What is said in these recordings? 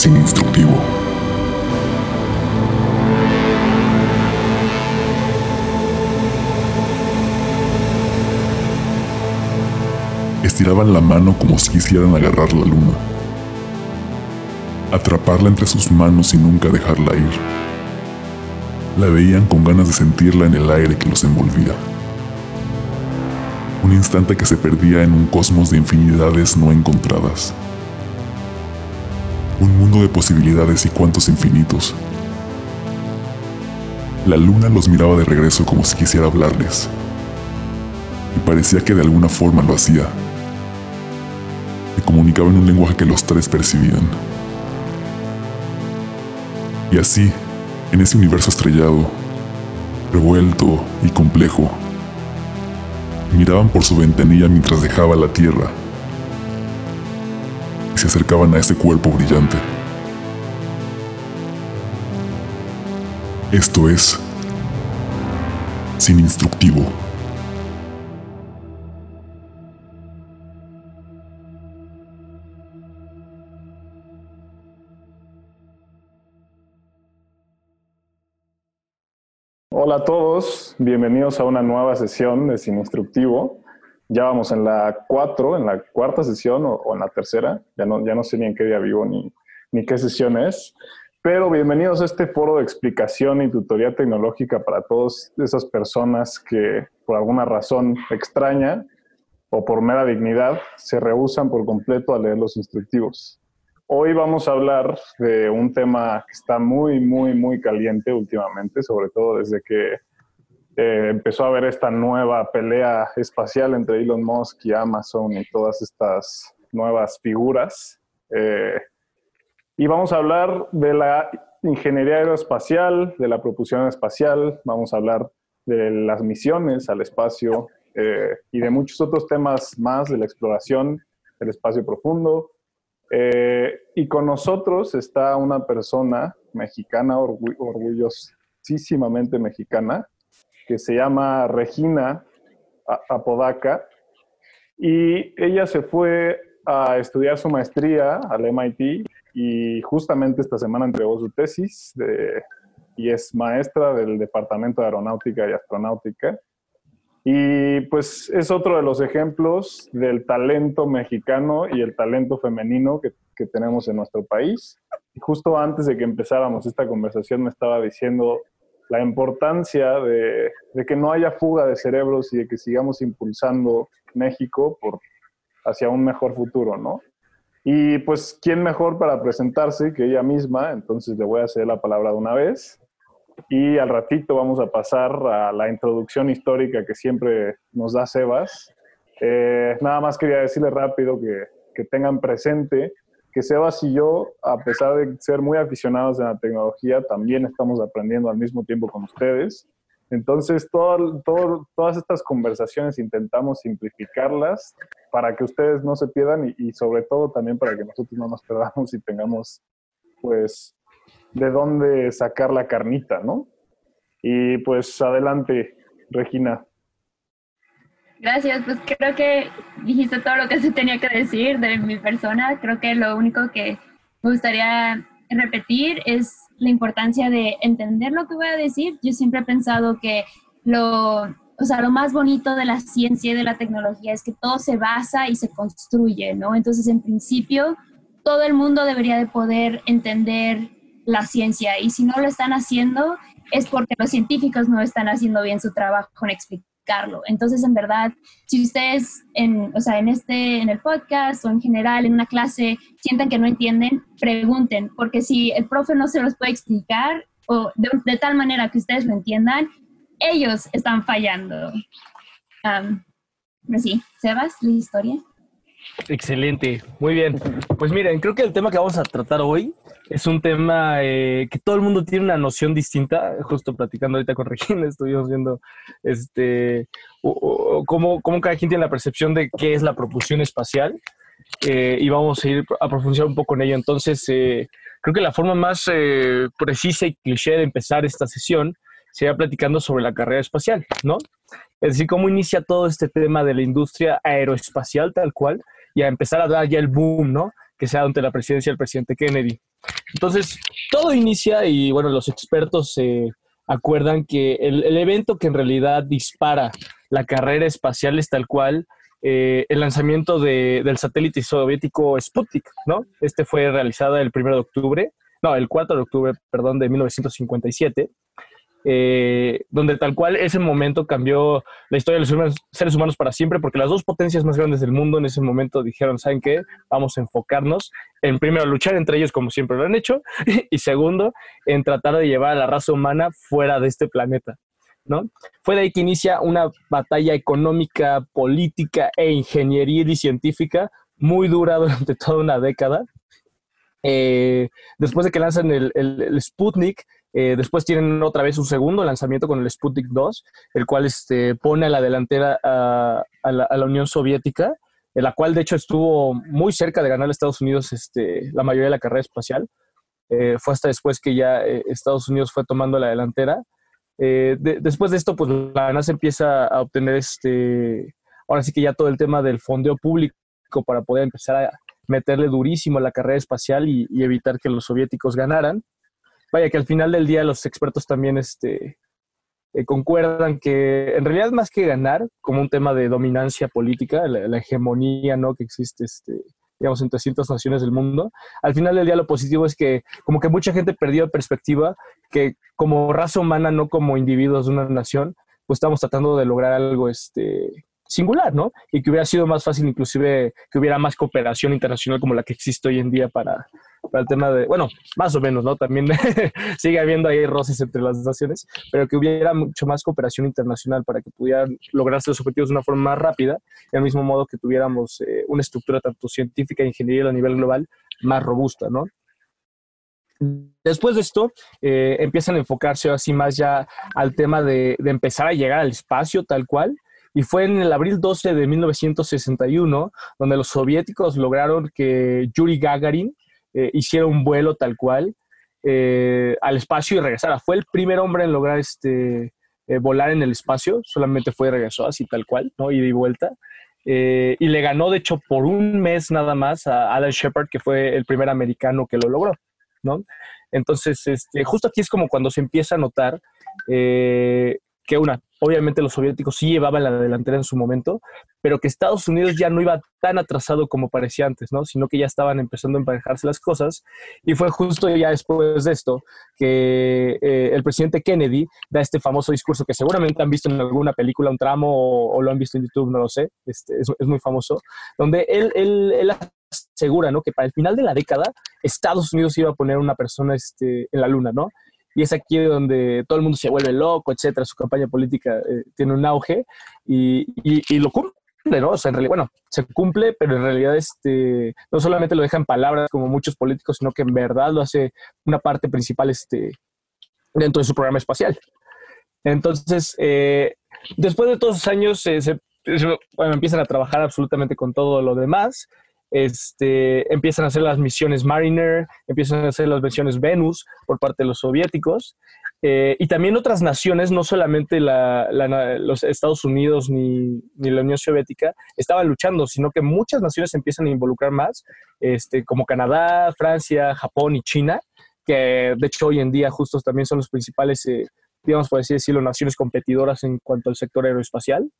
sin instructivo. Estiraban la mano como si quisieran agarrar la luna, atraparla entre sus manos y nunca dejarla ir. La veían con ganas de sentirla en el aire que los envolvía. Un instante que se perdía en un cosmos de infinidades no encontradas. De posibilidades y cuantos infinitos. La luna los miraba de regreso como si quisiera hablarles. Y parecía que de alguna forma lo hacía. Se comunicaba en un lenguaje que los tres percibían. Y así, en ese universo estrellado, revuelto y complejo, miraban por su ventanilla mientras dejaba la Tierra y se acercaban a ese cuerpo brillante. Esto es Sin Instructivo. Hola a todos, bienvenidos a una nueva sesión de Sin Instructivo. Ya vamos en la 4, en la cuarta sesión o, o, en la tercera, ya no, ya no sé ni en qué día vivo ni, ni qué sesión es, pero bienvenidos a este foro de explicación y tutoría tecnológica para todas esas personas que por alguna razón extraña o por mera dignidad se rehusan por completo a leer los instructivos. Hoy vamos a hablar de un tema que está muy, muy, muy caliente últimamente, sobre todo desde que eh, empezó a haber esta nueva pelea espacial entre Elon Musk y Amazon y todas estas nuevas figuras. Eh, y vamos a hablar de la ingeniería aeroespacial, de la propulsión espacial, vamos a hablar de las misiones al espacio eh, y de muchos otros temas más de la exploración del espacio profundo, eh, y con nosotros está una persona mexicana, orgu orgullosísimamente mexicana, que se llama Regina Apodaca. Y ella se fue a estudiar su maestría al MIT y justamente esta semana entregó su tesis y es maestra del Departamento de Aeronáutica y Astronáutica. Y pues es otro de los ejemplos del talento mexicano y el talento femenino que, que, tenemos en nuestro país. Justo antes de que empezáramos esta conversación me estaba diciendo la importancia de, de, que no haya fuga de cerebros y de que sigamos impulsando México por, hacia un mejor futuro, ¿no? Y pues, ¿quién mejor para presentarse que ella misma? Entonces le voy a hacer la palabra de una vez y al ratito vamos a pasar a la introducción histórica que siempre nos da Sebas. Eh, nada más quería decirle rápido que, que, tengan presente que Sebas y yo, a pesar de ser muy aficionados en la tecnología, también estamos aprendiendo al mismo tiempo con ustedes. Entonces, todo, todas estas conversaciones intentamos simplificarlas para que ustedes no se pierdan y, y sobre todo también para que nosotros no nos perdamos y tengamos pues de dónde sacar la carnita, ¿no? Y pues adelante, Regina. Gracias, pues creo que dijiste todo lo que se tenía que decir de mi persona. Creo que lo único que me gustaría repetir es la importancia de entender lo que voy a decir. Yo siempre he pensado que lo, o sea, lo más bonito de la ciencia y de la tecnología es que todo se basa y se construye, ¿no? Entonces, en principio, todo el mundo debería de poder entender la ciencia y si no lo están haciendo es porque los científicos no están haciendo bien su trabajo en Entonces, en verdad, si ustedes en, o sea, en este en el podcast o en general en una clase sienten que no entienden, pregunten, porque si el profe no se los puede explicar o de, de tal manera que ustedes lo entiendan, ellos están fallando. Um, sí, Sebas, la historia. Excelente, muy bien. Pues miren, creo que el tema que vamos a tratar hoy es un tema eh, que todo el mundo tiene una noción distinta. Justo platicando ahorita con Regina, estuvimos viendo este, cómo, cómo, cada quien tiene la percepción de qué es la propulsión espacial eh, y vamos a ir a profundizar un poco en ello. Entonces, eh, creo que la forma más eh, precisa y cliché de empezar esta sesión sería platicando sobre la carrera espacial, ¿no? Es decir, cómo inicia todo este tema de la industria aeroespacial tal cual y a empezar a dar ya el boom, ¿no? Que sea ante la presidencia del presidente Kennedy. Entonces, todo inicia y bueno, los expertos se acuerdan que el, evento que en realidad dispara la carrera espacial es tal cual eh, el lanzamiento del satélite soviético Sputnik, ¿no? Este fue realizado el 1 de octubre, no, el 4 de octubre, perdón, de 1957 eh, donde tal cual ese momento cambió la historia de los seres humanos para siempre, porque las dos potencias más grandes del mundo en ese momento dijeron, ¿saben qué? Vamos a enfocarnos en primero luchar entre ellos como siempre lo han hecho, y segundo, en tratar de llevar a la raza humana fuera de este planeta. ¿No? Fue de ahí que inicia una batalla económica, política e ingeniería y científica muy dura durante toda una década. Eh, después de que lanzan el, el Sputnik, eh, después tienen otra vez un segundo lanzamiento con el Sputnik 2, el cual este, pone a la delantera a, la, Unión Soviética, en la cual de hecho estuvo muy cerca de ganar a Estados Unidos este, la mayoría de la carrera espacial. Eh, fue hasta después que ya eh, Estados Unidos fue tomando la delantera. después de esto, pues la NASA empieza a obtener este, ahora sí que ya todo el tema del fondeo público para poder empezar a meterle durísimo a la carrera espacial y evitar que los soviéticos ganaran vaya que al final del día los expertos también este, eh, concuerdan que en realidad más que ganar, como un tema de dominancia política, la, hegemonía ¿no? que existe este, digamos, entre ciertas naciones del mundo, al final del día lo positivo es que como que mucha gente perdió perspectiva que como raza humana, no como individuos de una nación, pues estamos tratando de lograr algo este, singular, ¿no? Y que hubiera sido más fácil inclusive que hubiera más cooperación internacional como la que existe hoy en día para, el tema de, bueno, más o menos, ¿no? También sigue habiendo ahí roces entre las naciones, pero que hubiera mucho más cooperación internacional para que pudieran lograrse los objetivos de una forma más rápida y al mismo modo que tuviéramos eh, una estructura tanto científica e ingeniería a nivel global más robusta, ¿no? Después de esto, eh, empiezan a enfocarse así más ya al tema de empezar a llegar al espacio tal cual, y fue en el abril 12 de 1961 donde los soviéticos lograron que Yuri Gagarin eh, hiciera un vuelo tal cual eh, al espacio y regresara. Fue el primer hombre en lograr este, eh, volar en el espacio, solamente fue y regresó así tal cual, ¿no? Ida y vuelta. y le ganó, de hecho, por un mes nada más a Alan Shepard, que fue el primer americano que lo logró, ¿no? Entonces, este, justo aquí es como cuando se empieza a notar que una, obviamente los soviéticos sí llevaban la delantera en su momento, pero que Estados Unidos ya no iba tan atrasado como parecía antes, ¿no? Sino que ya estaban empezando a emparejarse las cosas. Y fue justo ya después de esto que eh, el presidente Kennedy da este famoso discurso que seguramente han visto en alguna película, un tramo, o, lo han visto en YouTube, no lo sé, este, es, muy famoso, donde él, él, asegura, ¿no? Que para el final de la década Estados Unidos iba a poner una persona este, en la luna, ¿no? Y es aquí donde todo el mundo se vuelve loco, etcétera, su campaña política eh, tiene un auge y, y, lo cumple, ¿no? O sea, en realidad, bueno, se cumple, pero en realidad este, no solamente lo deja en palabras como muchos políticos, sino que en verdad lo hace una parte principal este, dentro de su programa espacial. Entonces, eh, después de todos esos años, se, bueno, empiezan a trabajar absolutamente con todo lo demás este, empiezan a hacer las misiones Mariner, empiezan a hacer las misiones Venus por parte de los soviéticos. Eh, y también otras naciones, no solamente los Estados Unidos ni, la Unión Soviética, estaban luchando, sino que muchas naciones empiezan a involucrar más, este, como Canadá, Francia, Japón y China, que de hecho hoy en día justos también son los principales, eh, digamos por decirlo, naciones competidoras en cuanto al sector aeroespacial.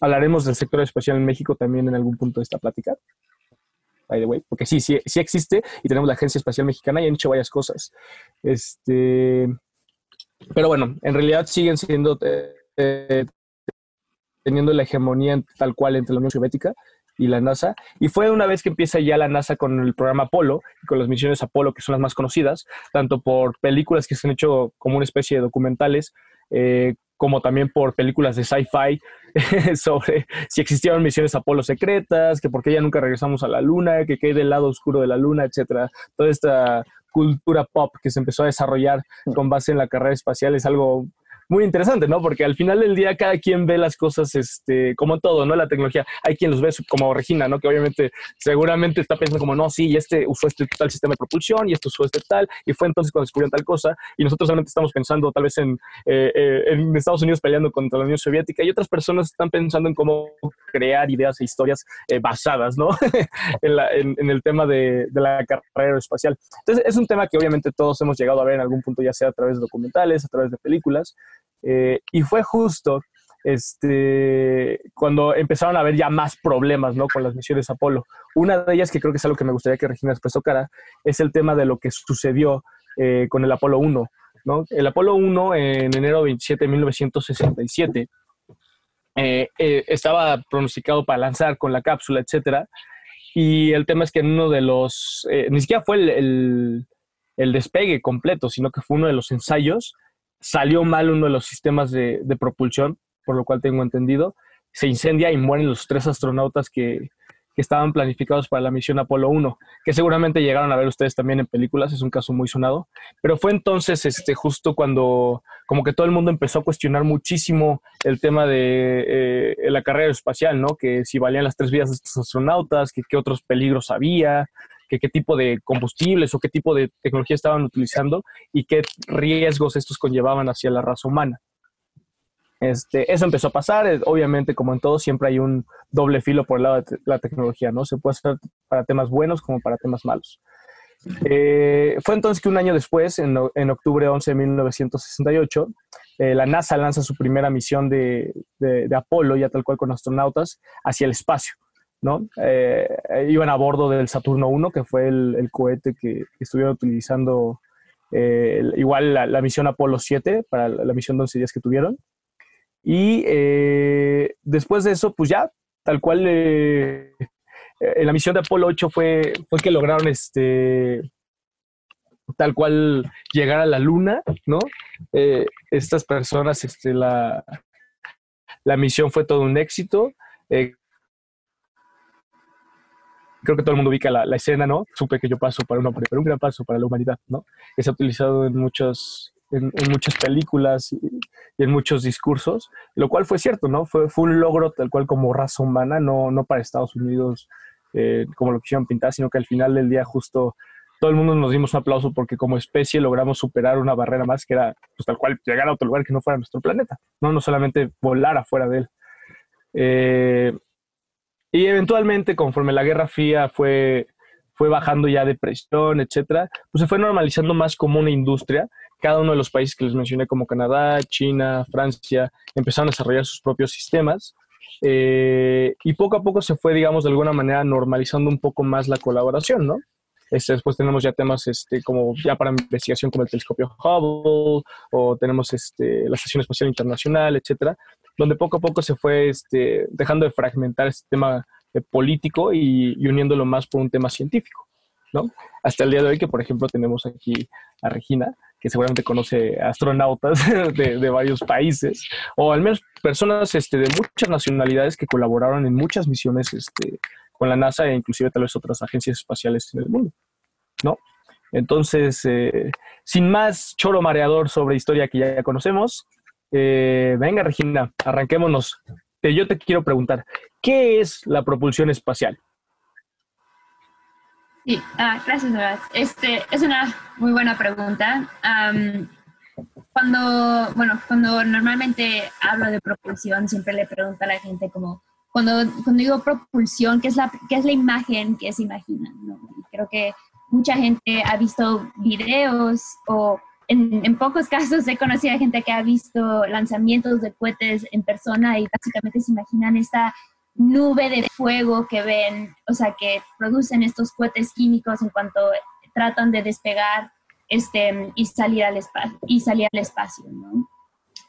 Hablaremos del sector aeroespacial en México también en algún punto de esta plática by the way, porque sí, sí, sí existe y tenemos la Agencia Espacial Mexicana y han hecho varias cosas. Este, pero bueno, en realidad siguen siendo, eh, eh, teniendo la hegemonía tal cual entre la Unión Soviética y la NASA. Y fue una vez que empieza ya la NASA con el programa Apolo, con las misiones Apolo, que son las más conocidas, tanto por películas que se han hecho como una especie de documentales, eh, como también por películas de sci-fi sobre si existieron misiones Apolo secretas, que por qué ya nunca regresamos a la Luna, que qué hay del lado oscuro de la Luna, etcétera. Toda esta cultura pop que se empezó a desarrollar con base en la carrera espacial es algo muy interesante, ¿no? Porque al final del día cada quien ve las cosas este, como todo, ¿no? La tecnología. Hay quien los ve como Regina, ¿no? Que obviamente seguramente está pensando como, no, sí, este usó este tal sistema de propulsión y este usó este tal, y fue entonces cuando descubrieron tal cosa, y nosotros solamente estamos pensando tal vez en, eh, eh, en Estados Unidos peleando contra la Unión Soviética, y otras personas están pensando en cómo crear ideas e historias eh, basadas, ¿no? en, el tema de, de la carrera espacial. Entonces, es un tema que obviamente todos hemos llegado a ver en algún punto, ya sea a través de documentales, a través de películas, eh, y fue justo este, cuando empezaron a haber ya más problemas ¿no? con las misiones Apolo. Una de ellas, que creo que es algo que me gustaría que Regina después tocara, es el tema de lo que sucedió eh, con el Apolo 1. ¿no? El Apolo 1, en enero 27 de 1967, eh, estaba pronosticado para lanzar con la cápsula, etcétera. Y el tema es que en uno de los, ni siquiera fue el, el despegue completo, sino que fue uno de los ensayos. Salió mal uno de los sistemas de, propulsión, por lo cual tengo entendido. Se incendia y mueren los tres astronautas que, estaban planificados para la misión Apolo 1, que seguramente llegaron a ver ustedes también en películas, es un caso muy sonado. Pero fue entonces este, justo cuando como que todo el mundo empezó a cuestionar muchísimo el tema de eh, la carrera espacial, ¿no? Que si valían las tres vidas de estos astronautas, que qué otros peligros había, qué tipo de combustibles o qué tipo de tecnología estaban utilizando y qué riesgos estos conllevaban hacia la raza humana. Este, eso empezó a pasar, obviamente como en todo siempre hay un doble filo por el lado de la tecnología, ¿no? Se puede hacer para temas buenos como para temas malos. Eh, fue entonces que un año después, en, en octubre 11 de 1968, eh, la NASA lanza su primera misión de Apolo, ya tal cual con astronautas, hacia el espacio. ¿No? Eh, iban a bordo del Saturno 1, que fue el, cohete que, estuvieron utilizando eh, igual la, misión Apolo 7 para la, misión de 11 días que tuvieron. Y eh, después de eso, pues ya, tal cual, la misión de Apolo 8 fue, fue que lograron este, tal cual llegar a la luna, ¿no? estas personas, este, la, la misión fue todo un éxito creo que todo el mundo ubica la, escena, ¿no? Supe que yo paso para un hombre, pero un gran paso para la humanidad, ¿no? Que se ha utilizado en, muchos, en, muchas películas y, en muchos discursos, lo cual fue cierto, ¿no? Fue, fue un logro tal cual como raza humana, no, no para Estados Unidos eh, como lo quisieron pintar, sino que al final del día justo todo el mundo nos dimos un aplauso porque como especie logramos superar una barrera más que era pues, tal cual llegar a otro lugar que no fuera nuestro planeta, no, no solamente volar afuera de él. Eh, y eventualmente, conforme la Guerra Fría fue, fue bajando ya de presión, etcétera, pues se fue normalizando más como una industria. Cada uno de los países que les mencioné, como Canadá, China, Francia, empezaron a desarrollar sus propios sistemas. Eh, y poco a poco se fue, digamos, de alguna manera normalizando un poco más la colaboración, ¿no? Este, después tenemos ya temas este, como ya para investigación como el telescopio Hubble o tenemos este, la Estación Espacial Internacional, etcétera, donde poco a poco se fue este, dejando de fragmentar este tema político y, uniéndolo más por un tema científico, ¿no? Hasta el día de hoy que, por ejemplo, tenemos aquí a Regina, que seguramente conoce astronautas de, varios países, o al menos personas este, de muchas nacionalidades que colaboraron en muchas misiones este, con la NASA e inclusive tal vez otras agencias espaciales en el mundo, ¿no? Entonces, eh, sin más choro mareador sobre historia que ya conocemos, eh, venga, Regina, arranquémonos. Yo te quiero preguntar, ¿qué es la propulsión espacial? Sí, ah, gracias, Este, es una muy buena pregunta. cuando, bueno, cuando normalmente hablo de propulsión, siempre le pregunto a la gente como, cuando, cuando digo propulsión, ¿qué es la, qué es la imagen que se imaginan? Creo que mucha gente ha visto videos o en, pocos casos he conocido a gente que ha visto lanzamientos de cohetes en persona y básicamente se imaginan esta nube de fuego que ven, o sea, que producen estos cohetes químicos en cuanto tratan de despegar este, y, salir al espacio, y salir al espacio, ¿no?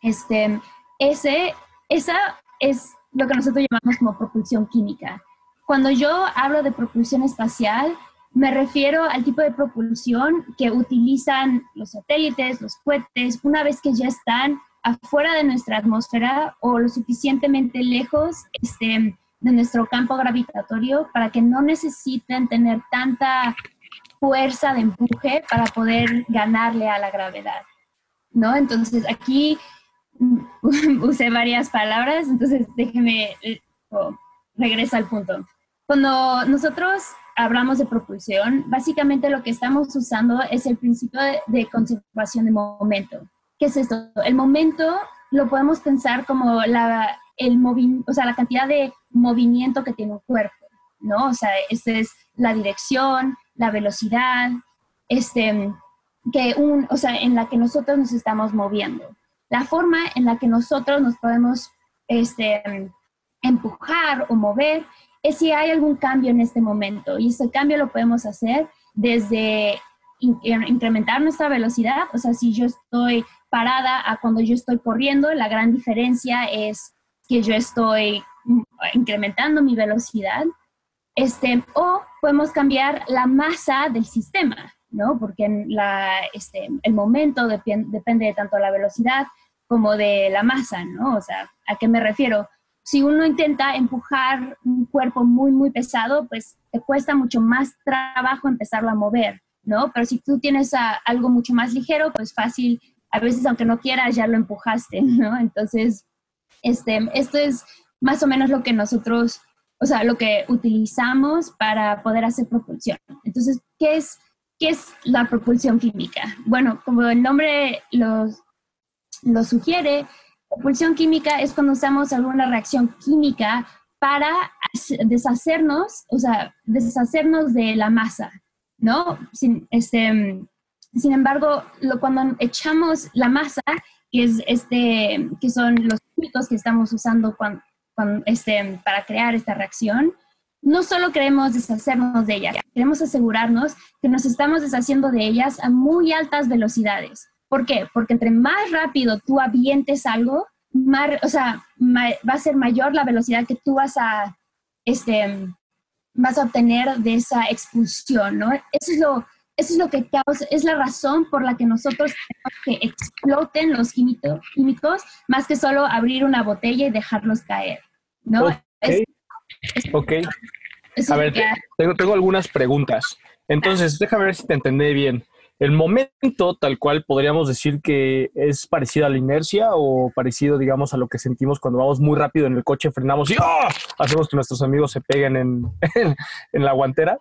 Este, ese, esa es lo que nosotros llamamos como propulsión química. Cuando yo hablo de propulsión espacial, me refiero al tipo de propulsión que utilizan los satélites, los cohetes, una vez que ya están afuera de nuestra atmósfera o lo suficientemente lejos este, de nuestro campo gravitatorio para que no necesiten tener tanta fuerza de empuje para poder ganarle a la gravedad. ¿no? Entonces aquí usé varias palabras, entonces déjeme, eh, oh, al punto. Cuando nosotros hablamos de propulsión, básicamente lo que estamos usando es el principio de, conservación de momento. ¿Qué es esto? El momento lo podemos pensar como la, el o sea, la cantidad de movimiento que tiene un cuerpo, ¿no? O sea, esta es la dirección, la velocidad, este, que un, o sea, en la que nosotros nos estamos moviendo. La forma en la que nosotros nos podemos este, empujar o mover es si hay algún cambio en este momento. Y ese cambio lo podemos hacer desde incrementar nuestra velocidad, o sea, si yo estoy parada a cuando yo estoy corriendo, la gran diferencia es que yo estoy incrementando mi velocidad, este, o podemos cambiar la masa del sistema, ¿no? Porque la, este, el momento depende de tanto la velocidad como de la masa, ¿no? O sea, ¿a qué me refiero? Si uno intenta empujar un cuerpo muy, muy pesado, pues te cuesta mucho más trabajo empezarlo a mover, ¿no? Pero si tú tienes algo mucho más ligero, pues fácil, a veces aunque no quieras, ya lo empujaste, ¿no? Entonces, este, esto es más o menos lo que nosotros, o sea, lo que utilizamos para poder hacer propulsión. Entonces, ¿qué es, qué es la propulsión química? Bueno, como el nombre lo, lo sugiere, Propulsión química es cuando usamos alguna reacción química para deshacernos, o sea, deshacernos de la masa, ¿no? Sin, este, sin embargo, cuando echamos la masa, este, que son los químicos que estamos usando este, para crear esta reacción, no solo queremos deshacernos de ellas, queremos asegurarnos que nos estamos deshaciendo de ellas a muy altas velocidades. ¿Por qué? Porque entre más rápido tú avientes algo, más, o sea, va a ser mayor la velocidad que tú vas a, este, vas a obtener de esa expulsión, ¿no? Eso es lo, eso es lo que causa, es la razón por la que nosotros queremos que exploten los químicos, químicos más que solo abrir una botella y dejarlos caer, ¿no? Ok. a ver, tengo, tengo algunas preguntas. Entonces, déjame ver si te entendí bien. El momento tal cual podríamos decir que es parecido a la inercia o parecido, digamos, a lo que sentimos cuando vamos muy rápido en el coche, frenamos y ¡oh! hacemos que nuestros amigos se peguen en, en la guantera.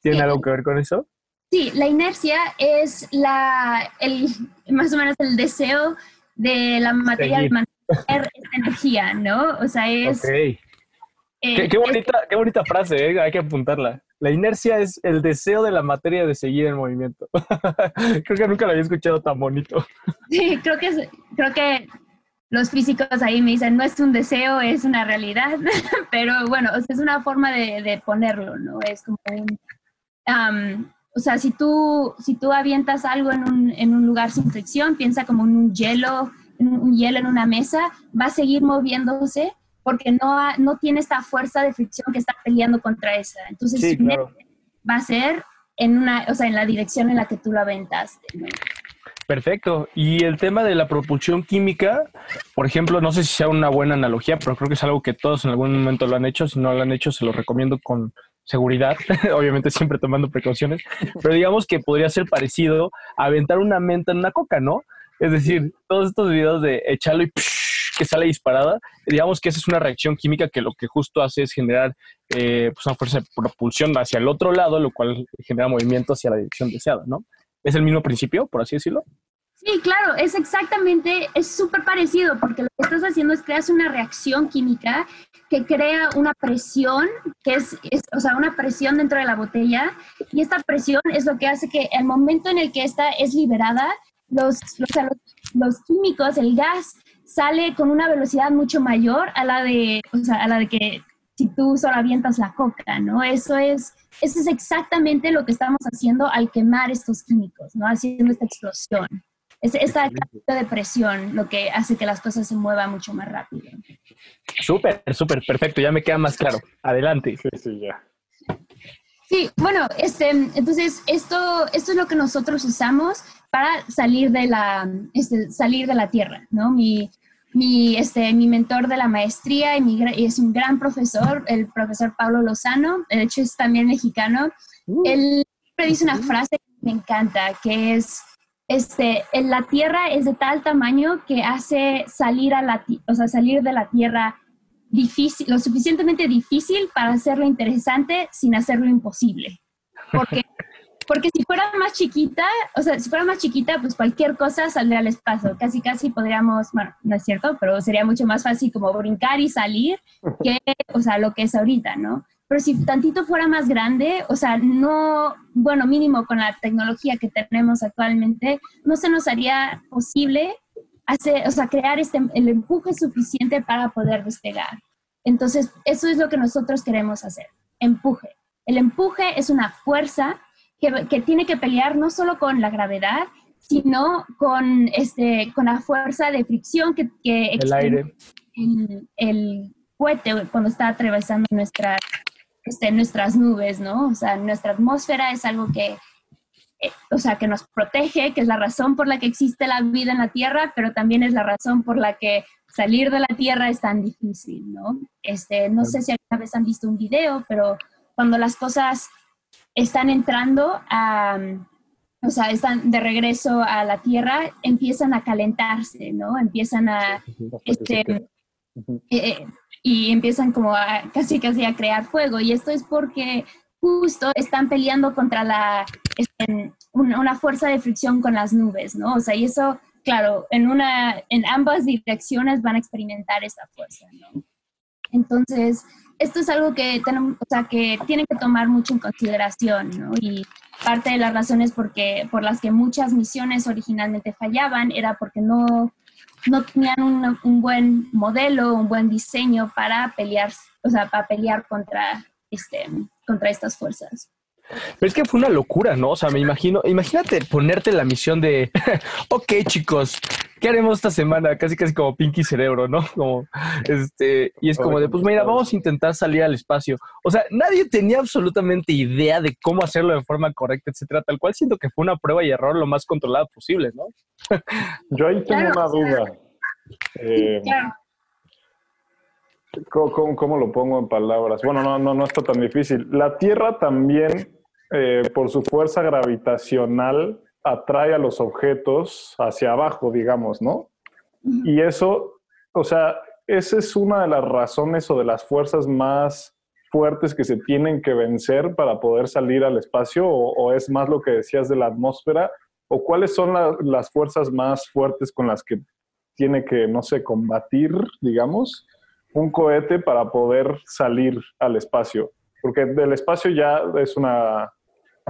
¿Tiene algo que ver con eso? Sí, la inercia es la, el, más o menos el deseo de la materia de mantener esta energía, ¿no? O sea, es... Okay. Eh, qué, bonita, qué bonita frase, ¿eh? hay que apuntarla. La inercia es el deseo de la materia de seguir en movimiento. creo que nunca lo había escuchado tan bonito. Sí, creo que, creo que los físicos ahí me dicen, no es un deseo, es una realidad, pero bueno, es una forma de, ponerlo, ¿no? Es como un... o sea, si tú, si tú avientas algo en un, en un lugar sin fricción, piensa como en un hielo, un hielo en una mesa, va a seguir moviéndose porque no, no tiene esta fuerza de fricción que está peleando contra esa. Entonces, va a ser en, una, o sea, en la dirección en la que tú la aventaste. Perfecto. Y el tema de la propulsión química, por ejemplo, no sé si sea una buena analogía, pero creo que es algo que todos en algún momento lo han hecho. Si no lo han hecho, se lo recomiendo con seguridad, obviamente siempre tomando precauciones, pero digamos que podría ser parecido a aventar una menta en una coca, ¿no? Es decir, todos estos videos de echarlo y que sale disparada, digamos que esa es una reacción química que lo que justo hace es generar eh, pues una fuerza de propulsión hacia el otro lado, lo cual genera movimiento hacia la dirección deseada, ¿no? ¿Es el mismo principio, por así decirlo? Sí, claro, es exactamente, es súper parecido, porque lo que estás haciendo es creas una reacción química que crea una presión, que es, o sea, una presión dentro de la botella, y esta presión es lo que hace que el momento en el que esta es liberada, los, los químicos, el gas, sale con una velocidad mucho mayor a la de, o sea, a la de que si tú solo avientas la coca, ¿no? Eso es, eso es exactamente lo que estamos haciendo al quemar estos químicos, ¿no? Haciendo esta explosión. Es esta de presión lo que hace que las cosas se muevan mucho más rápido. Súper, súper, perfecto, ya me queda más claro. Adelante. Sí, sí, ya. Sí, bueno, este, entonces esto, esto es lo que nosotros usamos para salir de la, este, salir de la tierra, ¿no? Mi, mi, este, mi mentor de la maestría y, mi, es un gran profesor, el profesor Pablo Lozano, de hecho es también mexicano. Uh. Él siempre dice una frase que me encanta, que es, este, la Tierra es de tal tamaño que hace salir, a la, o sea, salir de la Tierra difícil, lo suficientemente difícil para hacerlo interesante sin hacerlo imposible. Porque, porque si fuera más chiquita, o sea, si fuera más chiquita, pues cualquier cosa saldría al espacio. Casi, casi podríamos, bueno, no es cierto, pero sería mucho más fácil como brincar y salir que, o sea, lo que es ahorita, ¿no? Pero si tantito fuera más grande, o sea, no, bueno, mínimo con la tecnología que tenemos actualmente, no se nos haría posible hacer, o sea, crear este, el empuje suficiente para poder despegar. Entonces, eso es lo que nosotros queremos hacer, empuje. El empuje es una fuerza que, que tiene que pelear no solo con la gravedad, sino con, este, con la fuerza de fricción que, que el aire. El, el cohete cuando está atravesando nuestra, este, nuestras nubes, ¿no? O sea, nuestra atmósfera es algo que, eh, o sea, que nos protege, que es la razón por la que existe la vida en la Tierra, pero también es la razón por la que salir de la Tierra es tan difícil, ¿no? Este, no sé si alguna vez han visto un video, pero cuando las cosas están entrando a, o sea, están de regreso a la Tierra, empiezan a calentarse, ¿no? Empiezan a, este, eh, eh, y empiezan como a, casi casi a crear fuego. Y esto es porque justo están peleando contra la, este, una, fuerza de fricción con las nubes, ¿no? O sea, y eso, claro, en, una, en ambas direcciones van a experimentar esa fuerza, ¿no? Entonces, esto es algo que, tenemos, o sea, que tienen que tomar mucho en consideración, ¿no? Y parte de las razones porque, por las que muchas misiones originalmente fallaban era porque no, no tenían un, un buen modelo, un buen diseño para pelear, o sea, para pelear contra este, contra estas fuerzas. Pero es que fue una locura, ¿no? O sea, me imagino, imagínate ponerte la misión de, ok chicos, ¿qué haremos esta semana? Casi casi como Pinky Cerebro, ¿no? Como, este, y es como de, pues mira, vamos a intentar salir al espacio. O sea, nadie tenía absolutamente idea de cómo hacerlo de forma correcta, etcétera. Tal cual siento que fue una prueba y error lo más controlada posible, ¿no? Yo ahí tengo una duda. Eh, claro. ¿Cómo, lo pongo en palabras? Bueno, no, no, no está tan difícil. La Tierra también, eh, por su fuerza gravitacional, atrae a los objetos hacia abajo, digamos, ¿no? Y eso, o sea, esa es una de las razones o de las fuerzas más fuertes que se tienen que vencer para poder salir al espacio, o, es más lo que decías de la atmósfera, o cuáles son las fuerzas más fuertes con las que tiene que, no sé, combatir, digamos, un cohete para poder salir al espacio, porque del espacio ya es una,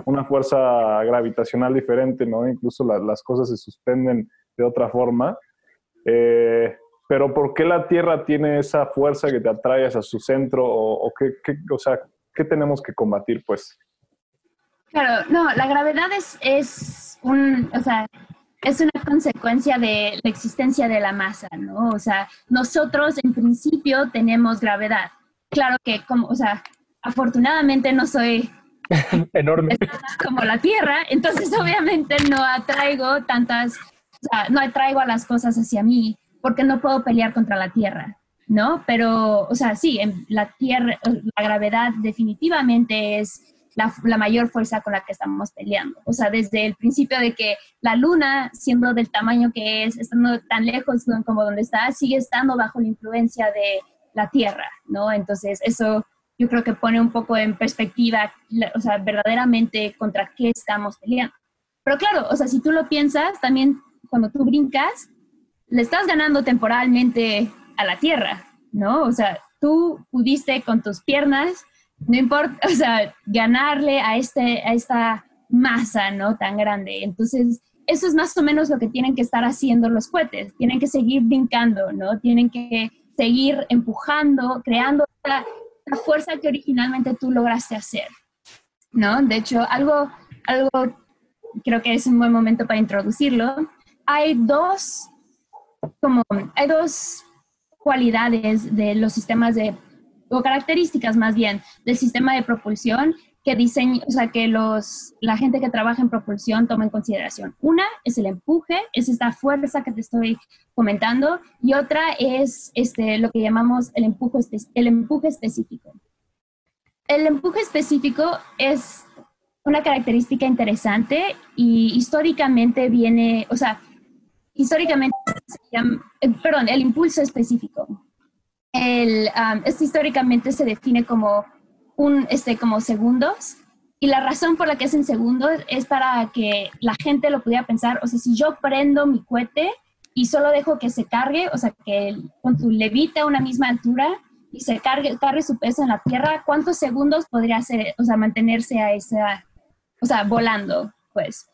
una fuerza gravitacional diferente, ¿no? Incluso las cosas se suspenden de otra forma. Eh, pero ¿por qué la Tierra tiene esa fuerza que te atrae hacia su centro? ¿O, qué, o sea, qué tenemos que combatir, pues? Claro, no, la gravedad es, es un, o sea, es una consecuencia de la existencia de la masa, ¿no? O sea, nosotros en principio tenemos gravedad. Claro que, como, o sea, afortunadamente no soy enorme como la Tierra, entonces obviamente no atraigo tantas, o sea, no atraigo a las cosas hacia mí porque no puedo pelear contra la Tierra, ¿no? Pero, o sea, sí, la Tierra, la gravedad definitivamente es la, mayor fuerza con la que estamos peleando. O sea, desde el principio de que la luna, siendo del tamaño que es, estando tan lejos como donde está, sigue estando bajo la influencia de la Tierra, ¿no? Entonces, eso yo creo que pone un poco en perspectiva, o sea, verdaderamente contra qué estamos peleando. Pero claro, o sea, si tú lo piensas, también cuando tú brincas, le estás ganando temporalmente a la Tierra, ¿no? O sea, tú pudiste con tus piernas no importa, o sea, ganarle a, este, a esta masa, ¿no? Tan grande. Entonces, eso es más o menos lo que tienen que estar haciendo los cohetes. Tienen que seguir brincando, ¿no? Tienen que seguir empujando, creando la, fuerza que originalmente tú lograste hacer, ¿no? De hecho, algo, algo, creo que es un buen momento para introducirlo. Hay dos, como, hay dos cualidades de los sistemas de o características más bien del sistema de propulsión que diseña, o sea, que los, la gente que trabaja en propulsión toma en consideración. Una es el empuje, es esta fuerza que te estoy comentando, y otra es este, lo que llamamos el empuje, el empuje específico. El empuje específico es una característica interesante y históricamente viene, o sea, históricamente, eh, perdón, el impulso específico. El, este históricamente se define como un, este, como segundos y la razón por la que es en segundos es para que la gente lo pudiera pensar, o sea, si yo prendo mi cohete y solo dejo que se cargue, o sea, que con tu levita a una misma altura y se cargue, cargue su peso en la tierra, ¿cuántos segundos podría hacer, o sea, mantenerse a esa, o sea, volando, pues?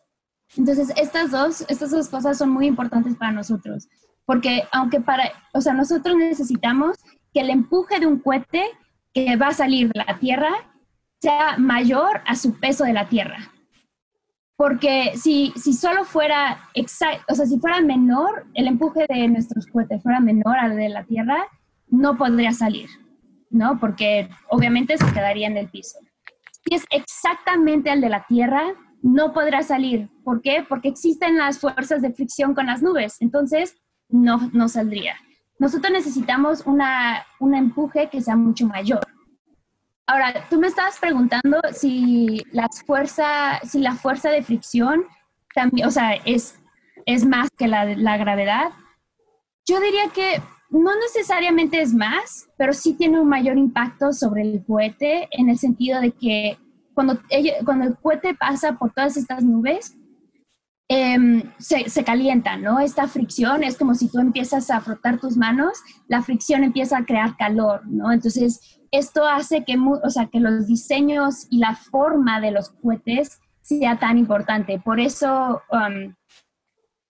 Entonces, estas dos, estas dos cosas son muy importantes para nosotros, porque aunque para, o sea, nosotros necesitamos que el empuje de un cohete que va a salir de la Tierra sea mayor a su peso de la Tierra. Porque si, si solo fuera, o sea, si fuera menor, el empuje de nuestros cohetes fuera menor al de la Tierra, no podría salir, ¿no? Porque obviamente se quedaría en el piso. Si es exactamente al de la Tierra, no podrá salir. ¿Por qué? Porque existen las fuerzas de fricción con las nubes, entonces no, no saldría. Nosotros necesitamos una, un empuje que sea mucho mayor. Ahora, tú me estabas preguntando si, las fuerza, si la fuerza de fricción también, o sea, es, es más que la, la gravedad. Yo diría que no necesariamente es más, pero sí tiene un mayor impacto sobre el cohete en el sentido de que cuando, cuando el cohete pasa por todas estas nubes, em, se, se, calienta, ¿no? Esta fricción es como si tú empiezas a frotar tus manos, la fricción empieza a crear calor, ¿no? Entonces, esto hace que, o sea, que los diseños y la forma de los cohetes sea tan importante. Por eso, um,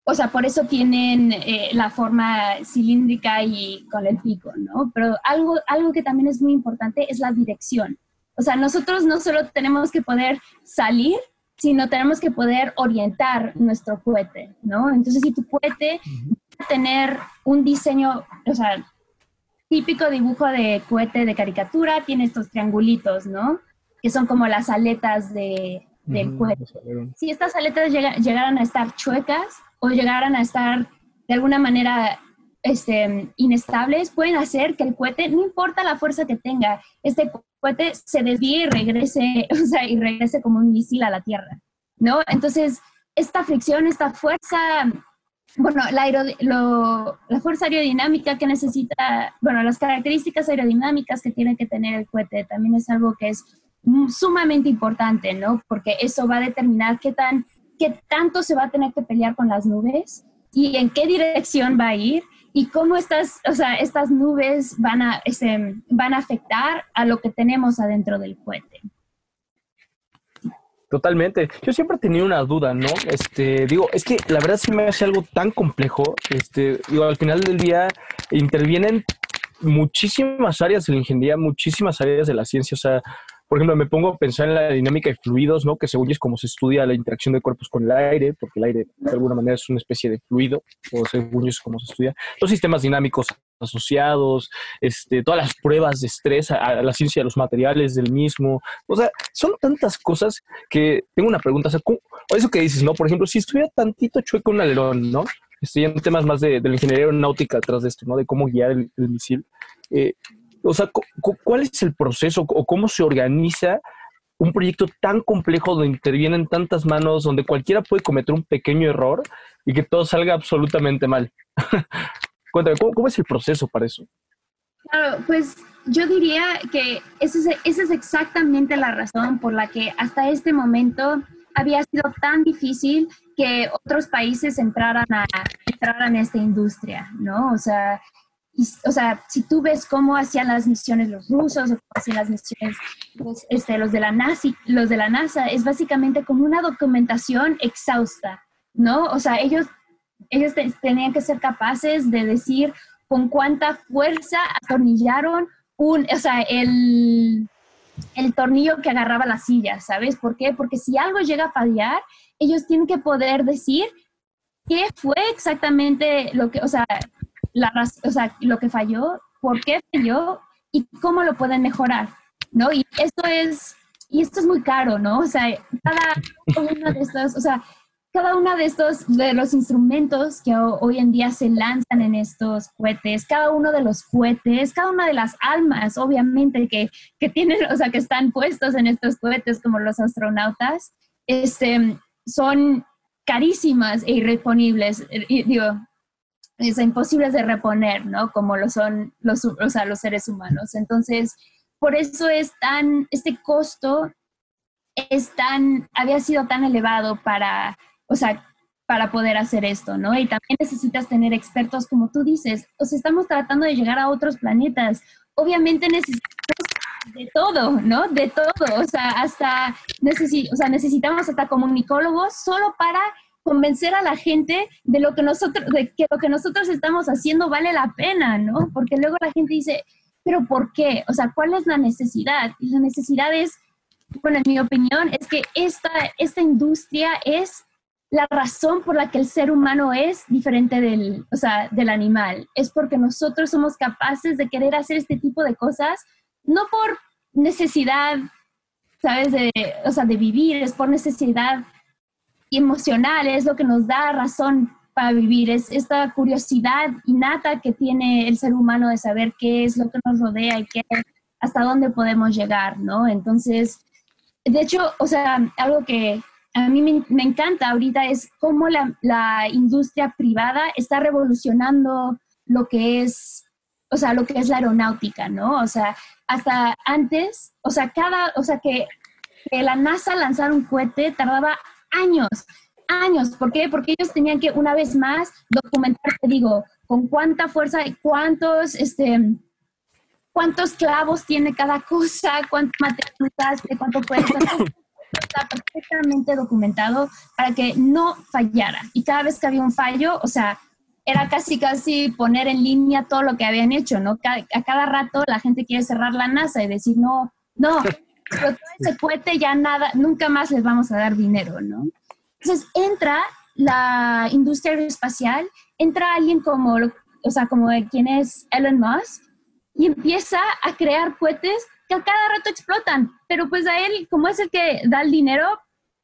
o sea, por eso tienen eh, la forma cilíndrica y con el pico, ¿no? Pero algo, algo que también es muy importante es la dirección. O sea, nosotros no solo tenemos que poder salir, sino tenemos que poder orientar nuestro cohete, ¿no? Entonces, si tu cohete va a tener un diseño, o sea, típico dibujo de cohete de caricatura, tiene estos triangulitos, ¿no? Que son como las aletas de, del cohete. Si estas aletas llegaran a estar chuecas o llegaran a estar de alguna manera este, inestables, pueden hacer que el cohete, no importa la fuerza que tenga, este cohete se desvíe y regrese, o sea, y regrese como un misil a la Tierra, ¿no? Entonces, esta fricción, esta fuerza, bueno, la, la fuerza aerodinámica que necesita, bueno, las características aerodinámicas que tiene que tener el cohete también es algo que es sumamente importante, ¿no? Porque eso va a determinar qué tan, qué tanto se va a tener que pelear con las nubes y en qué dirección va a ir y cómo estas, o sea, estas nubes van a, este, van a afectar a lo que tenemos adentro del cohete. Totalmente. Yo siempre he tenido una duda, ¿no? Este, digo, es que la verdad sí me hace algo tan complejo. Este, digo, al final del día intervienen muchísimas áreas de la ingeniería, muchísimas áreas de la ciencia. O sea, por ejemplo, me pongo a pensar en la dinámica de fluidos, ¿no? Que según es como se estudia la interacción de cuerpos con el aire, porque el aire de alguna manera es una especie de fluido, o según es como se estudia. Los sistemas dinámicos asociados, este, todas las pruebas de estrés, a, la ciencia de los materiales del mismo. O sea, son tantas cosas que tengo una pregunta. O, eso que dices, ¿no? Por ejemplo, si estuviera tantito chueco un alerón, ¿no? Estoy temas más de, la ingeniería aeronáutica atrás de esto, ¿no? De cómo guiar el, misil. Eh, o sea, ¿cuál es el proceso o cómo se organiza un proyecto tan complejo donde intervienen tantas manos, donde cualquiera puede cometer un pequeño error y que todo salga absolutamente mal? Cuéntame, ¿cómo, es el proceso para eso? Claro, pues yo diría que esa es, es exactamente la razón por la que hasta este momento había sido tan difícil que otros países entraran a, entraran a esta industria, ¿no? O sea, o sea, si tú ves cómo hacían las misiones los rusos o cómo hacían las misiones los, este, los, de la NASA, los de la NASA, es básicamente como una documentación exhausta, ¿no? O sea, ellos, ellos tenían que ser capaces de decir con cuánta fuerza atornillaron un, o sea, el, el tornillo que agarraba la silla, ¿sabes? ¿Por qué? Porque si algo llega a fallar, ellos tienen que poder decir qué fue exactamente lo que, o sea, la, o sea, lo que falló, por qué falló y cómo lo pueden mejorar, ¿no? Y esto es, y esto es muy caro, ¿no? O sea, cada uno de estos, o sea, cada uno de estos, de los instrumentos que hoy en día se lanzan en estos cohetes, cada uno de los cohetes, cada una de las almas, obviamente, que, que tienen, o sea, que están puestos en estos cohetes como los astronautas, este, son carísimas e irreponibles, digo, es imposibles de reponer, ¿no? Como lo son los, o sea, los seres humanos. Entonces, por eso es tan, este costo es tan, había sido tan elevado para, o sea, para poder hacer esto, ¿no? Y también necesitas tener expertos, como tú dices, o sea, estamos tratando de llegar a otros planetas. Obviamente necesitamos de todo, ¿no? De todo, o sea, hasta o sea, necesitamos hasta comunicólogos solo para convencer a la gente de lo que nosotros, de que lo que nosotros estamos haciendo vale la pena, ¿no? Porque luego la gente dice, pero ¿por qué? O sea, ¿cuál es la necesidad? Y la necesidad es, bueno, en mi opinión, es que esta, esta industria es la razón por la que el ser humano es diferente del, o sea, del animal. Es porque nosotros somos capaces de querer hacer este tipo de cosas, no por necesidad, ¿sabes? De, o sea, de vivir, es por necesidad emocional, es lo que nos da razón para vivir, es esta curiosidad innata que tiene el ser humano de saber qué es lo que nos rodea y qué, hasta dónde podemos llegar, ¿no? Entonces, de hecho, o sea, algo que a mí me, encanta ahorita es cómo la, la, industria privada está revolucionando lo que es, o sea, lo que es la aeronáutica, ¿no? O sea, hasta antes, o sea, cada, o sea, que, que la NASA lanzara un cohete tardaba años, años. ¿Por qué? Porque ellos tenían que una vez más documentar, te digo, con cuánta fuerza y cuántos, este, cuántos clavos tiene cada cosa, cuánto material usaste, cuánto fuerza. Está perfectamente documentado para que no fallara. Y cada vez que había un fallo, o sea, era casi casi poner en línea todo lo que habían hecho, ¿no? A cada rato la gente quiere cerrar la NASA y decir, no, no, pero todo ese cohete ya nada, nunca más les vamos a dar dinero, ¿no? Entonces entra la industria aeroespacial, entra alguien como, o sea, como quien es Elon Musk y empieza a crear cohetes que a cada rato explotan, pero pues a él, como es el que da el dinero,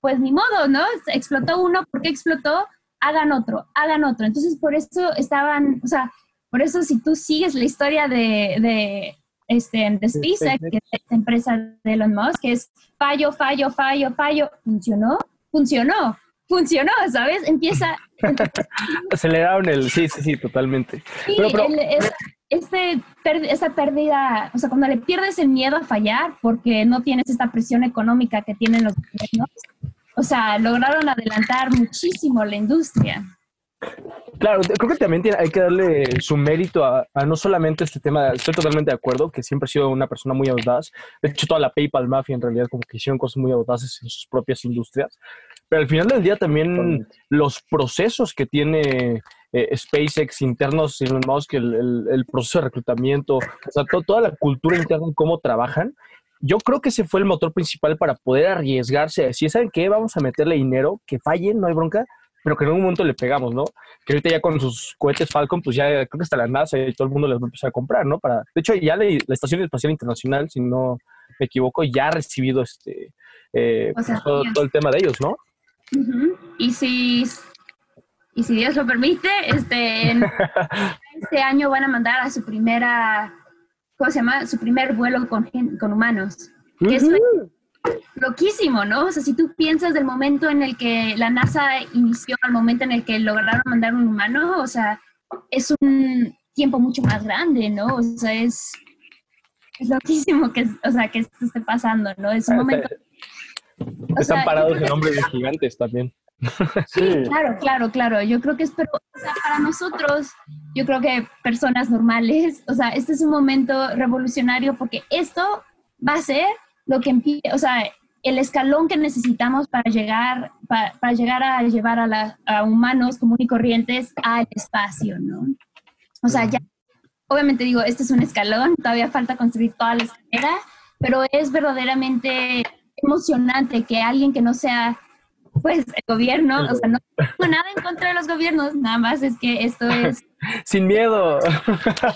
pues ni modo, ¿no? Explotó uno, ¿por qué explotó? Hagan otro, hagan otro. Entonces, por eso estaban, o sea, por eso si tú sigues la historia de, de este, de SpaceX, que es la empresa de Elon Musk, que es fallo, fallo, fallo, fallo, funcionó, funcionó, funcionó, ¿sabes? Empieza... Aceleraron el... Sí, sí, sí, totalmente. Sí, este, esta pérdida, o sea, cuando le pierdes el miedo a fallar porque no tienes esta presión económica que tienen los gobiernos, o sea, lograron adelantar muchísimo la industria. Claro, creo que también hay que darle su mérito a, no solamente este tema, estoy totalmente de acuerdo, que siempre ha sido una persona muy audaz, de hecho toda la PayPal Mafia en realidad como que hicieron cosas muy audaces en sus propias industrias, pero al final del día también los procesos que tiene eh, SpaceX internos, Elon Musk, el, el, proceso de reclutamiento, o sea, toda la cultura interna en cómo trabajan, yo creo que ese fue el motor principal para poder arriesgarse Si ¿saben qué? Vamos a meterle dinero, que fallen, no hay bronca, pero que en un momento le pegamos, ¿no? Que ahorita ya con sus cohetes Falcon, pues ya creo que hasta la NASA y todo el mundo les va a empezar a comprar, ¿no? Para, de hecho, ya la, Estación Espacial Internacional, si no me equivoco, ya ha recibido este eh, todo, el tema de ellos, ¿no? Y si y si Dios lo permite, este, este año van a mandar a su primera, ¿cómo se llama? Su primer vuelo con, con humanos. Que es loquísimo, ¿no? O sea, si tú piensas del momento en el que la NASA inició al momento en el que lograron mandar un humano, o sea, es un tiempo mucho más grande, ¿no? O sea, es, es loquísimo que, o sea, que esto esté pasando, ¿no? Es un ah, momento... Están parados en hombres de gigantes también. Sí, claro, claro, claro. Yo creo que es, pero, o sea, para nosotros, yo creo que personas normales, o sea, este es un momento revolucionario porque esto va a ser lo que o sea, el escalón que necesitamos para llegar, para, llegar a llevar a, la, humanos comunes y corrientes al espacio, ¿no? O sea, ya, obviamente digo, este es un escalón, todavía falta construir toda la escalera, pero es verdaderamente emocionante que alguien que no sea, pues, el gobierno, o sea, no tengo nada en contra de los gobiernos, nada más es que esto es... Sin miedo.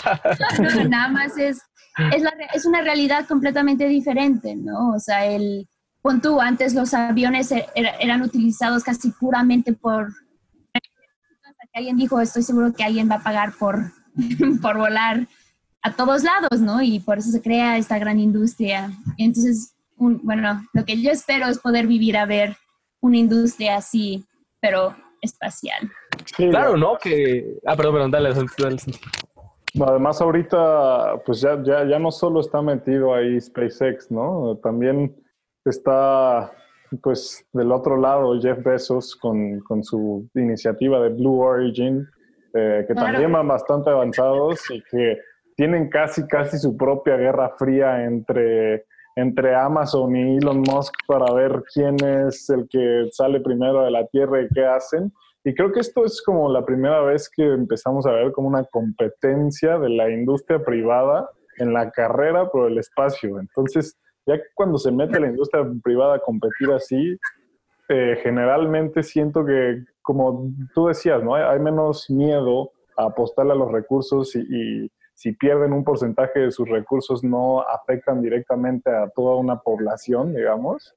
nada más es es, la, es una realidad completamente diferente, ¿no? O sea, el pon tú, antes los aviones e, eran utilizados casi puramente por... Alguien dijo, estoy seguro que alguien va a pagar por, por volar a todos lados, ¿no? Y por eso se crea esta gran industria. Entonces, bueno, lo que yo espero es poder vivir a ver una industria así, pero espacial. claro, ¿no? Que... Ah, perdón, perdón, dale, dale. Además, ahorita, pues ya, ya, ya no solo está metido ahí SpaceX, ¿no? También está, pues, del otro lado Jeff Bezos con, con su iniciativa de Blue Origin, eh, que también van bastante avanzados y que tienen casi, casi su propia guerra fría entre, entre Amazon y Elon Musk para ver quién es el que sale primero de la Tierra y qué hacen. Y creo que esto es como la primera vez que empezamos a ver como una competencia de la industria privada en la carrera por el espacio. Entonces, ya cuando se mete la industria privada a competir así, eh, generalmente siento que, como tú decías, ¿no? Hay, menos miedo a apostarle a los recursos y, si pierden un porcentaje de sus recursos no afectan directamente a toda una población, digamos.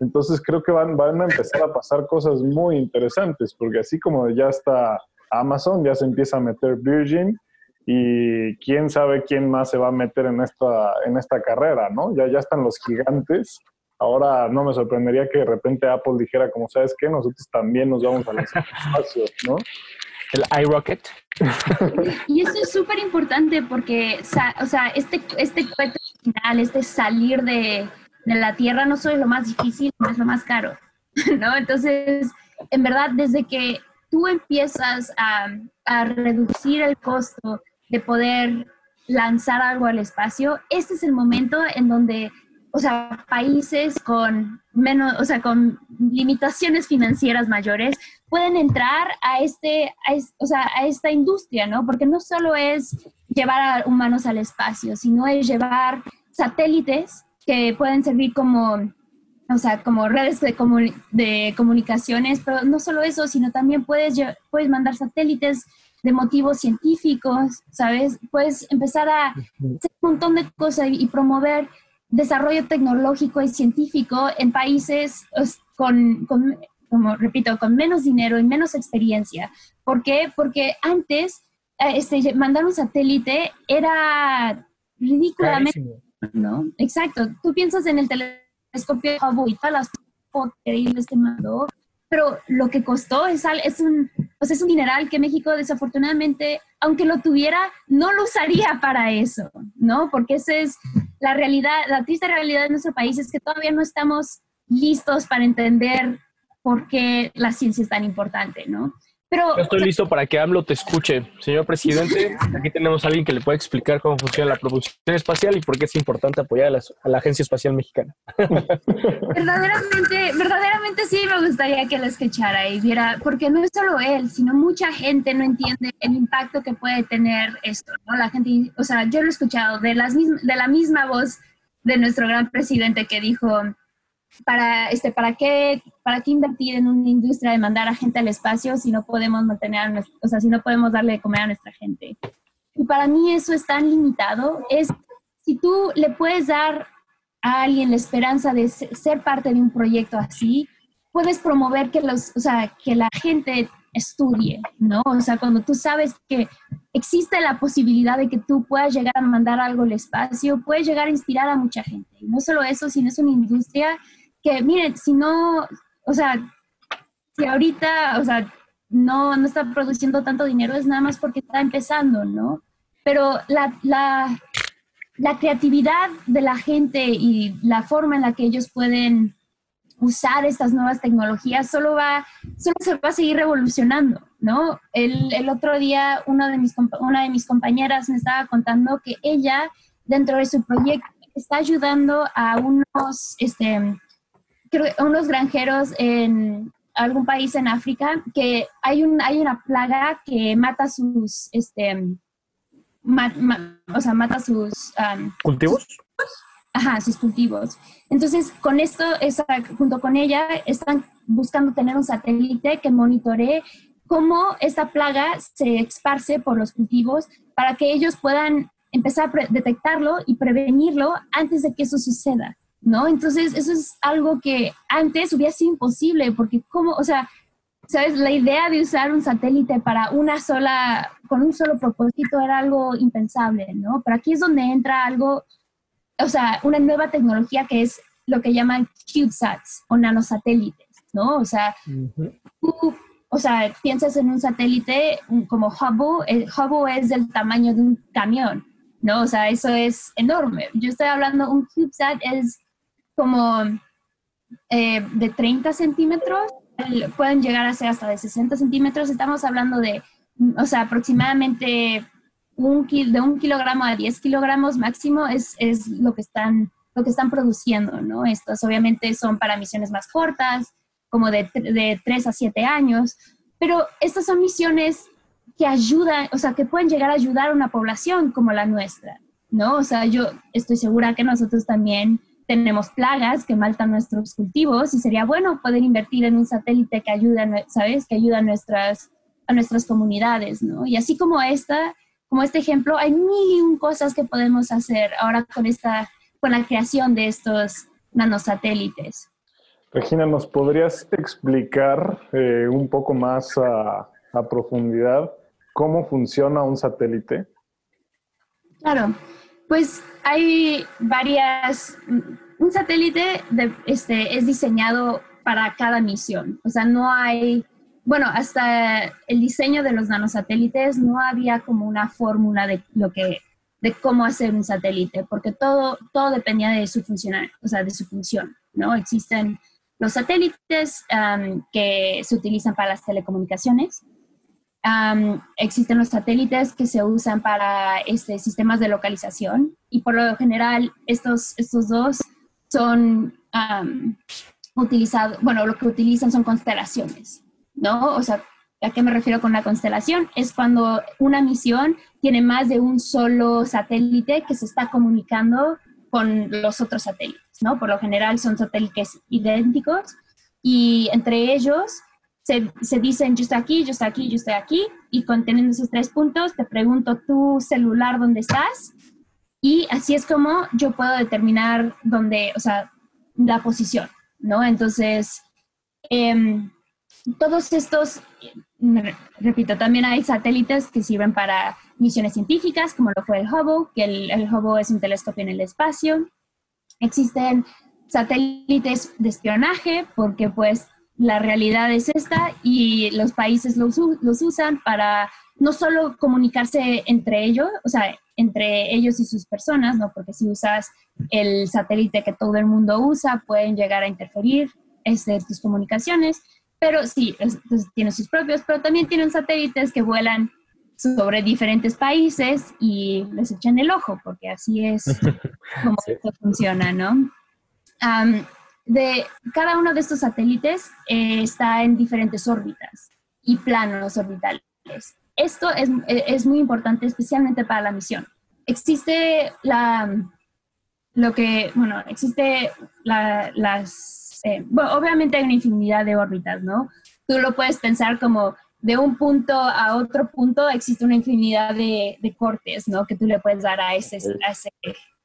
Entonces creo que van, van a empezar a pasar cosas muy interesantes, porque así como ya está Amazon, ya se empieza a meter Virgin y quién sabe quién más se va a meter en esta, en esta carrera, ¿no? Ya, ya están los gigantes. Ahora no me sorprendería que de repente Apple dijera, como sabes qué, nosotros también nos vamos a los espacios, ¿no? El iRocket. Y eso es súper importante porque, o sea, este, este final, este salir de, de la tierra no solo es lo más difícil, no es lo más caro, ¿no? Entonces, en verdad, desde que tú empiezas a, a reducir el costo de poder lanzar algo al espacio, este es el momento en donde, o sea, países con menos, o sea, con limitaciones financieras mayores pueden entrar a este, o sea, a esta industria, ¿no? Porque no solo es llevar a humanos al espacio, sino es llevar satélites que pueden servir como, o sea, como redes de, de comunicaciones, pero no solo eso, sino también puedes, puedes mandar satélites de motivos científicos, ¿sabes? Puedes empezar a hacer un montón de cosas y promover desarrollo tecnológico y científico en países con, con, como repito, con menos dinero y menos experiencia. ¿Por qué? Porque antes eh, este, mandar un satélite era ridículamente ¿no? Exacto. Tú piensas en el telescopio Hubble y todas las fotos que mandó, pero lo que costó es, es, un, pues es un mineral que México desafortunadamente, aunque lo tuviera, no lo usaría para eso, ¿no? Porque esa es la realidad, la triste realidad de nuestro país es que todavía no estamos listos para entender por qué la ciencia es tan importante, ¿no? Yo estoy listo para que AMLO te escuche. Señor presidente, aquí tenemos a alguien que le puede explicar cómo funciona la propulsión espacial y por qué es importante apoyar a, la Agencia Espacial Mexicana. verdaderamente, verdaderamente sí me gustaría que lo escuchara y viera, porque no es solo él, sino mucha gente no entiende el impacto que puede tener esto, ¿no? La gente, o sea, yo lo he escuchado de, las de la misma voz de nuestro gran presidente que dijo, para, este, ¿para, qué, ¿para qué invertir en una industria de mandar a gente al espacio si no podemos mantener, o sea, si no podemos darle de comer a nuestra gente? Y para mí eso es tan limitado. Es, si tú le puedes dar a alguien la esperanza de ser parte de un proyecto así, puedes promover que, los, o sea, que la gente estudie, ¿no? O sea, cuando tú sabes que existe la posibilidad de que tú puedas llegar a mandar algo al espacio, puedes llegar a inspirar a mucha gente. Y no solo eso, sino es una industria que, miren, si no, o sea, si ahorita, o sea, no, no está produciendo tanto dinero, es nada más porque está empezando, ¿no? Pero la, la, creatividad de la gente y la forma en la que ellos pueden usar estas nuevas tecnologías solo va, solo se va a seguir revolucionando, ¿no? El, el otro día una de, mis, una de mis compañeras me estaba contando que ella, dentro de su proyecto, está ayudando a unos, este, unos granjeros en algún país en África que hay, un, hay una plaga que mata sus, este, o sea, mata sus... ¿Cultivos? Ajá, sus cultivos. Entonces, con esto, junto con ella, están buscando tener un satélite que monitoree cómo esta plaga se esparce por los cultivos para que ellos puedan empezar a detectarlo y prevenirlo antes de que eso suceda. ¿No? Entonces, eso es algo que antes hubiera sido imposible, porque como, o sea, ¿sabes? La idea de usar un satélite para una sola, con un solo propósito era algo impensable, ¿no? Pero aquí es donde entra algo, o sea, una nueva tecnología que es lo que llaman CubeSats o nanosatélites, ¿no? O sea, tú, o sea, piensas en un satélite como Hubble, el Hubble es del tamaño de un camión, ¿no? O sea, eso es enorme. Yo estoy hablando, un CubeSat es como eh, de 30 centímetros, pueden llegar a ser hasta de 60 centímetros. Estamos hablando de, o sea, aproximadamente un de un kilogramo a 10 kilogramos máximo es, es lo que están lo que están produciendo, ¿no? Estos obviamente son para misiones más cortas, como de, de 3 a 7 años, pero estas son misiones que ayudan, o sea, que pueden llegar a ayudar a una población como la nuestra, ¿no? O sea, yo estoy segura que nosotros también tenemos plagas que maltan nuestros cultivos y sería bueno poder invertir en un satélite que ayude, ¿sabes? Que ayuda a nuestras, a nuestras comunidades, ¿no? Y así como esta, como este ejemplo, hay mil cosas que podemos hacer ahora con esta, con la creación de estos nanosatélites. Regina, ¿nos podrías explicar eh, un poco más a, a profundidad cómo funciona un satélite? Claro, pues hay varias, un satélite este, es diseñado para cada misión, o sea, no hay, bueno, hasta el diseño de los nanosatélites no había como una fórmula de lo que, de cómo hacer un satélite, porque todo, todo dependía de su funcionar, o sea, de su función, ¿no? Existen los satélites que se utilizan para las telecomunicaciones, existen los satélites que se usan para este, sistemas de localización y por lo general estos, estos dos son utilizados, bueno, lo que utilizan son constelaciones, ¿no? O sea, ¿a qué me refiero con la constelación? Es cuando una misión tiene más de un solo satélite que se está comunicando con los otros satélites, ¿no? Por lo general son satélites idénticos y entre ellos se, dicen, yo estoy aquí, yo estoy aquí, yo estoy aquí, y conteniendo esos tres puntos, te pregunto tu celular dónde estás, y así es como yo puedo determinar dónde, o sea, la posición, ¿no? Entonces, em, todos estos, repito, también hay satélites que sirven para misiones científicas, como lo fue el Hubble, que el, el Hubble es un telescopio en el espacio. Existen satélites de espionaje, porque pues la realidad es esta y los países los, los, usan para no solo comunicarse entre ellos, o sea, entre ellos y sus personas, ¿no? Porque si usas el satélite que todo el mundo usa, pueden llegar a interferir este, tus comunicaciones, pero sí, tienen sus propios, pero también tienen satélites que vuelan sobre diferentes países y les echan el ojo, porque así es como esto funciona, ¿no? De cada uno de estos satélites eh, está en diferentes órbitas y planos orbitales. Esto es, muy importante, especialmente para la misión. Existe la, lo que, bueno, existe las, eh, bueno, obviamente hay una infinidad de órbitas, ¿no? Tú lo puedes pensar como de un punto a otro punto existe una infinidad de, cortes, ¿no? Que tú le puedes dar a, ese, a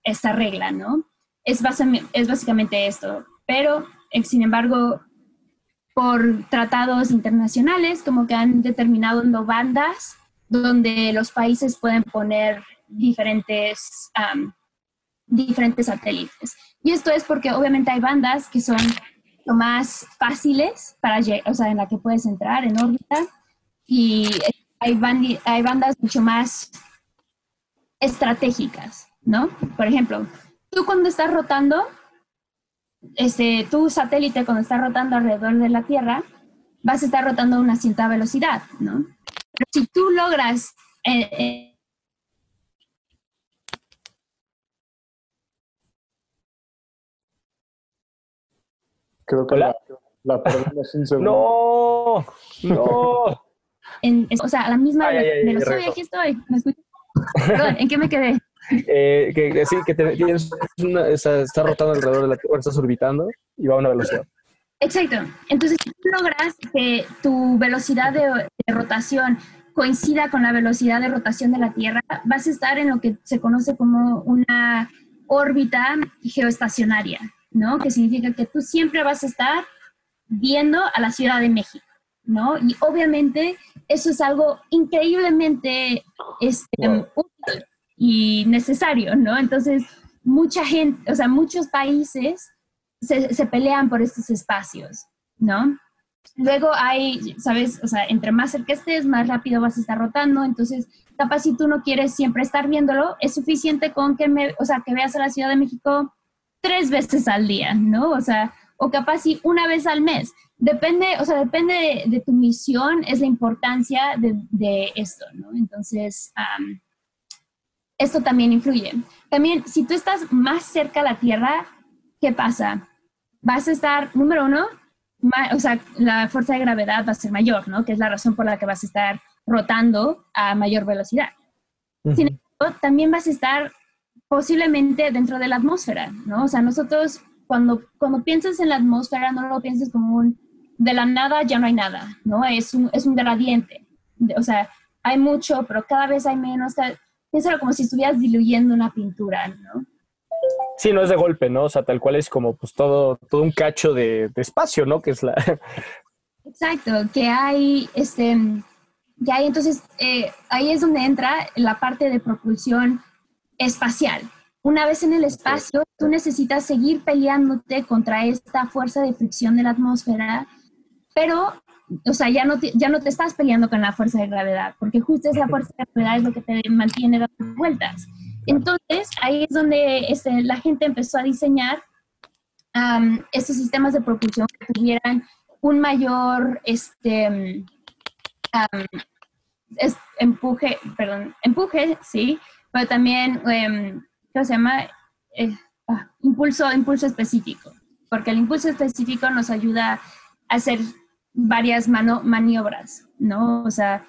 esa regla, ¿no? Es, es básicamente esto pero eh, sin embargo, por tratados internacionales, como que han determinado bandas donde los países pueden poner diferentes, diferentes satélites. Y esto es porque obviamente hay bandas que son más fáciles para, o sea, en la que puedes entrar en órbita y hay, hay bandas mucho más estratégicas, ¿no? Por ejemplo, tú cuando estás rotando, este, tu satélite cuando está rotando alrededor de la Tierra, vas a estar rotando a una cierta velocidad, ¿no? Pero si tú logras... Eh, eh, Creo que la, la perdemos un segundo. ¡No! ¡No! En, o sea, a la misma velocidad. aquí estoy. ¿Me Perdón, ¿en qué me quedé? Eh, que, sí, que tienes está, rotando alrededor de la Tierra, estás orbitando y va a una velocidad. Exacto. Entonces, si tú logras que tu velocidad de, rotación coincida con la velocidad de rotación de la Tierra, vas a estar en lo que se conoce como una órbita geoestacionaria, ¿no? Que significa que tú siempre vas a estar viendo a la Ciudad de México, ¿no? Y obviamente eso es algo increíblemente este, útil y necesario, ¿no? Entonces, mucha gente, o sea, muchos países se, pelean por estos espacios, ¿no? Luego hay, sabes, o sea, entre más cerca estés, más rápido vas a estar rotando. Entonces, capaz si tú no quieres siempre estar viéndolo, es suficiente con que, me, o sea, que veas a la Ciudad de México tres veces al día, ¿no? O sea, o capaz si una vez al mes. Depende, o sea, depende de, tu misión, es la importancia de, esto, ¿no? Entonces, esto también influye. También, si tú estás más cerca a la Tierra, ¿qué pasa? Vas a estar, número uno, o sea, la fuerza de gravedad va a ser mayor, ¿no? Que es la razón por la que vas a estar rotando a mayor velocidad. Sin embargo, también vas a estar posiblemente dentro de la atmósfera, ¿no? O sea, nosotros cuando, cuando piensas en la atmósfera no lo pienses como un de la nada ya no hay nada, ¿no? Es un, es un gradiente. O sea, hay mucho, pero cada vez hay menos. Piénsalo como si estuvieras diluyendo una pintura, ¿no? Sí, no es de golpe, ¿no? O sea, tal cual es como pues todo, todo un cacho de, espacio, ¿no? Que es la... Exacto, que hay, este, que hay, entonces, eh, ahí es donde entra la parte de propulsión espacial. Una vez en el espacio, tú necesitas seguir peleándote contra esta fuerza de fricción de la atmósfera, pero, o sea, ya no te, ya no te estás peleando con la fuerza de gravedad, porque justo esa fuerza de gravedad es lo que te mantiene dando vueltas. Entonces, ahí es donde este, la gente empezó a diseñar estos sistemas de propulsión que tuvieran un mayor este, empuje, perdón, empuje, sí, pero también, em, ¿qué se llama? Eh, ah, impulso, impulso específico, porque el impulso específico nos ayuda a hacer varias maniobras, ¿no? O sea,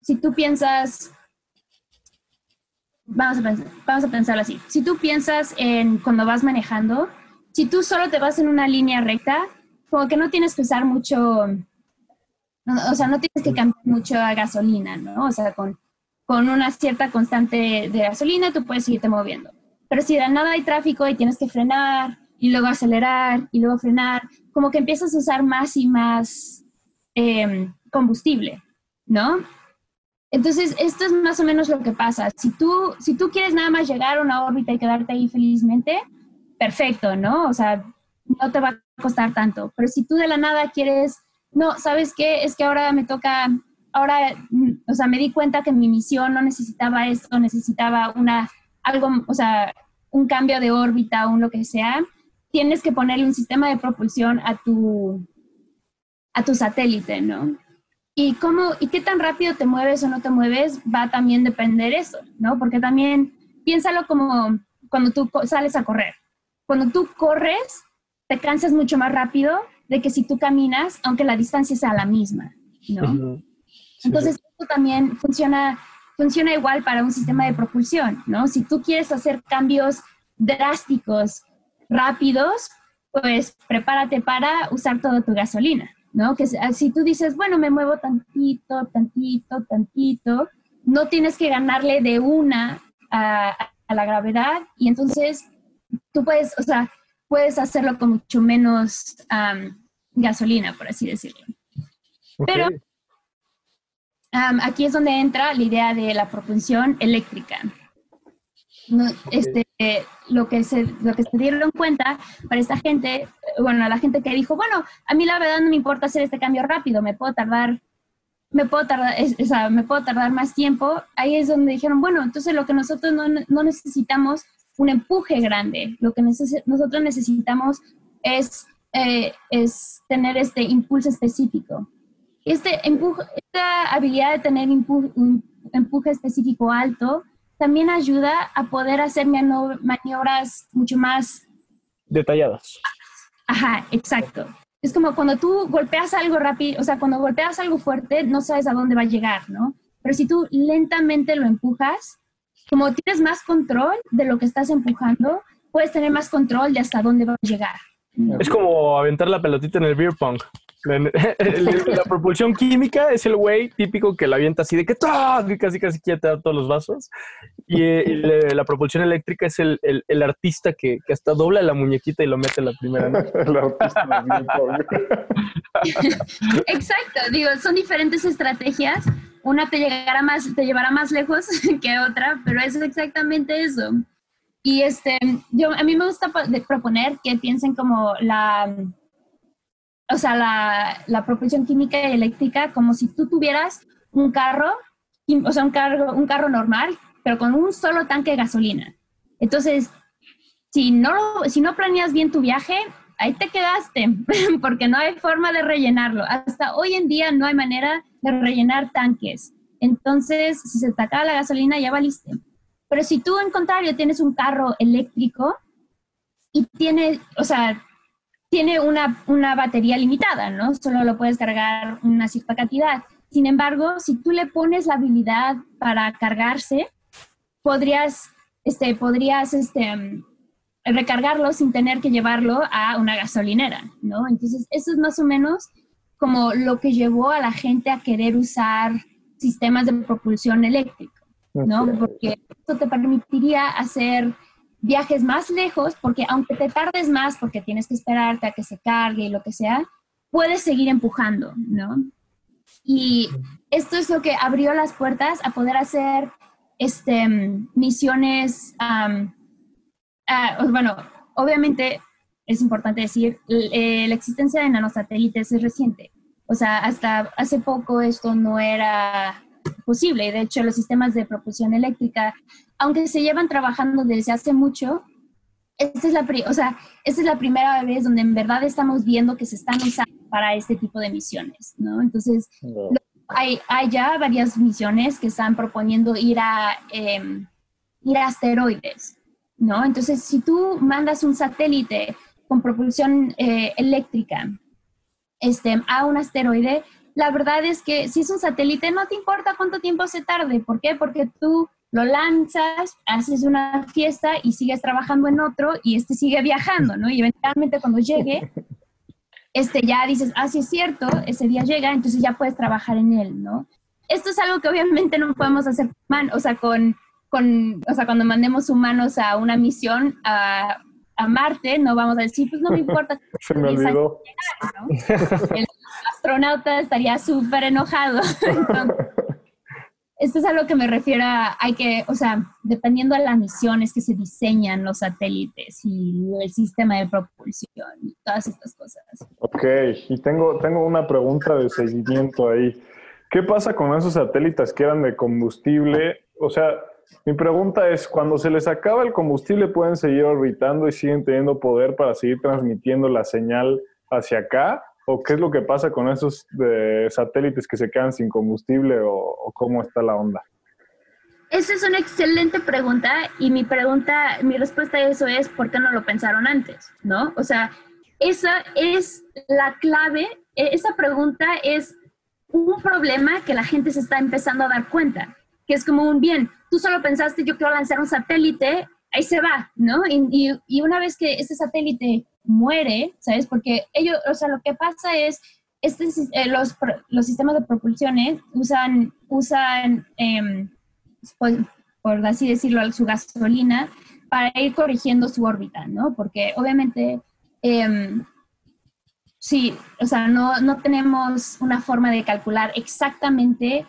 si tú piensas vamos a, pensar, así. Si tú piensas en cuando vas manejando, si tú solo te vas en una línea recta, como que no tienes que usar mucho, o sea, no tienes que cambiar mucho a gasolina, ¿no? O sea, con, con una cierta constante de gasolina tú puedes seguirte moviendo. Pero si de nada hay tráfico y tienes que frenar y luego acelerar y luego frenar, como que empiezas a usar más y más em, combustible, ¿no? Entonces, esto es más o menos lo que pasa. Si tú, si tú quieres nada más llegar a una órbita y quedarte ahí felizmente, perfecto, ¿no? O sea, no te va a costar tanto. Pero si tú de la nada quieres, no, ¿sabes qué? Es que ahora me toca, ahora, mm, o sea, me di cuenta que mi misión no necesitaba esto, necesitaba una, algo, o sea, un cambio de órbita un lo que sea, tienes que ponerle un sistema de propulsión a tu, a tu satélite, ¿no? Y cómo y qué tan rápido te mueves o no te mueves va a también depender eso, ¿no? Porque también piénsalo como cuando tú sales a correr. Cuando tú corres, te cansas mucho más rápido de que si tú caminas, aunque la distancia sea la misma, ¿no? Entonces, esto también funciona, funciona igual para un sistema de propulsión, ¿no? Si tú quieres hacer cambios drásticos, rápidos, pues prepárate para usar toda tu gasolina, ¿no? Que si tú dices, bueno, me muevo tantito, tantito, tantito, no tienes que ganarle de una a, la gravedad y entonces tú puedes, o sea, puedes hacerlo con mucho menos gasolina, por así decirlo. Pero aquí es donde entra la idea de la propulsión eléctrica. Este, lo, que se, lo que se dieron cuenta para esta gente, bueno, la gente que dijo, bueno, a mí la verdad no me importa hacer este cambio rápido, me puedo tardar, me puedo tardar, o sea, me puedo tardar más tiempo, ahí es donde dijeron, bueno, entonces lo que nosotros no, no necesitamos un empuje grande, lo que nosotros necesitamos es, eh, es tener este impulso específico. Este empuje, esta habilidad de tener un empuje específico alto también ayuda a poder hacer maniobras mucho más detalladas. Ajá, exacto. Es como cuando tú golpeas algo rápido, o sea, cuando golpeas algo fuerte, no sabes a dónde va a llegar, ¿no? Pero si tú lentamente lo empujas, como tienes más control de lo que estás empujando, puedes tener más control de hasta dónde va a llegar. Es como aventar la pelotita en el beer pong. La, propulsión química es el güey típico que la avienta así de que casi casi quieta todos los vasos. Y, eh, la, propulsión eléctrica es el, el, artista que, que, hasta dobla la muñequita y lo mete en la primera. el artista Exacto, digo, son diferentes estrategias. Una te llegará más, te llevará más lejos que otra, pero es exactamente eso. Y este, yo, a mí me gusta proponer que piensen como la, o sea, la, la propulsión química y eléctrica como si tú tuvieras un carro, o sea, un carro, un carro normal, pero con un solo tanque de gasolina. Entonces, si no, si no planeas bien tu viaje, ahí te quedaste, porque no hay forma de rellenarlo. Hasta hoy en día no hay manera de rellenar tanques. Entonces, si se te acaba la gasolina, ya valiste. Pero si tú, en contrario, tienes un carro eléctrico y tiene, o sea, tiene una, una batería limitada, ¿no? Solo lo puedes cargar una cierta cantidad. Sin embargo, si tú le pones la habilidad para cargarse, podrías, este, podrías, este, recargarlo sin tener que llevarlo a una gasolinera, ¿no? Entonces, eso es más o menos como lo que llevó a la gente a querer usar sistemas de propulsión eléctrica. ¿no? Porque esto te permitiría hacer viajes más lejos, porque aunque te tardes más, porque tienes que esperarte a que se cargue y lo que sea, puedes seguir empujando, ¿no? Y esto es lo que abrió las puertas a poder hacer este, misiones, bueno, obviamente es importante decir, eh, la existencia de nanosatélites es reciente. O sea, hasta hace poco esto no era posible. De hecho, los sistemas de propulsión eléctrica, aunque se llevan trabajando desde hace mucho, esta es la, o sea, esta es la primera vez donde en verdad estamos viendo que se están usando para este tipo de misiones, ¿no? Entonces, hay, hay, ya varias misiones que están proponiendo ir a, em, ir a asteroides, ¿no? Entonces, si tú mandas un satélite con propulsión eh, eléctrica este, a un asteroide, la verdad es que si es un satélite, no te importa cuánto tiempo se tarde. ¿Por qué? Porque tú lo lanzas, haces una fiesta y sigues trabajando en otro y este sigue viajando, ¿no? Y eventualmente cuando llegue, este ya dices, ah, sí es cierto, ese día llega, entonces ya puedes trabajar en él, ¿no? Esto es algo que obviamente no podemos hacer, man, o sea, con, con, o sea, cuando mandemos humanos a una misión a, a Marte, no vamos a decir, pues no me importa. Se me olvidó. El astronauta estaría súper enojado. Esto es a lo que me refiero a, hay que, o sea, dependiendo de las misiones que se diseñan los satélites y el sistema de propulsión y todas estas cosas. Ok, y tengo, tengo una pregunta de seguimiento ahí. ¿Qué pasa con esos satélites que eran de combustible? O sea, mi pregunta es, cuando se les acaba el combustible, ¿pueden seguir orbitando y siguen teniendo poder para seguir transmitiendo la señal hacia acá? ¿O qué es lo que pasa con esos satélites que se quedan sin combustible o, cómo está la onda? Esa es una excelente pregunta y mi pregunta, mi respuesta a eso es ¿por qué no lo pensaron antes? ¿No? O sea, esa es la clave, e, esa pregunta es un problema que la gente se está empezando a dar cuenta, que es como un bien, tú solo pensaste yo quiero lanzar un satélite, ahí se va, ¿no? Y una vez que ese satélite muere, ¿sabes? Porque ellos, o sea, lo que pasa es, este, eh, los, los sistemas de propulsión usan, usan em, pues, por, así decirlo, su gasolina para ir corrigiendo su órbita, ¿no? Porque obviamente, em, sí, o sea, no, no tenemos una forma de calcular exactamente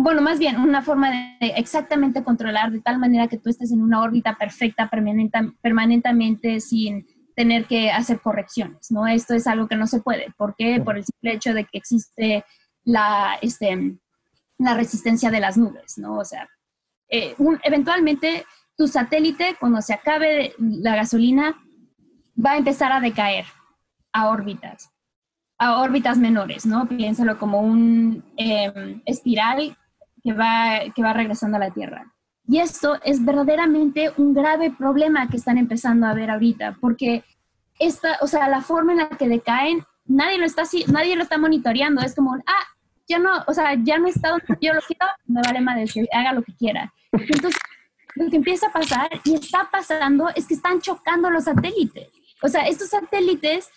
bueno, más bien una forma de exactamente controlar de tal manera que tú estés en una órbita perfecta permanentemente sin tener que hacer correcciones, ¿no? Esto es algo que no se puede. ¿Por qué? Por el simple hecho de que existe la, este, la resistencia de las nubes, ¿no? O sea, eh, eventualmente tu satélite, cuando se acabe la gasolina, va a empezar a decaer a órbitas, a órbitas menores, ¿no? Piénsalo como un em, espiral que va, que va regresando a la Tierra. Y esto es verdaderamente un grave problema que están empezando a ver ahorita, porque esta, o sea, la forma en la que decaen, nadie lo está, nadie lo está monitoreando. Es como, ah, ya no, o sea, ya no está donde yo lo quiero, me vale decir, haga lo que quiera. Entonces, lo que empieza a pasar y está pasando es que están chocando los satélites. O sea, estos satélites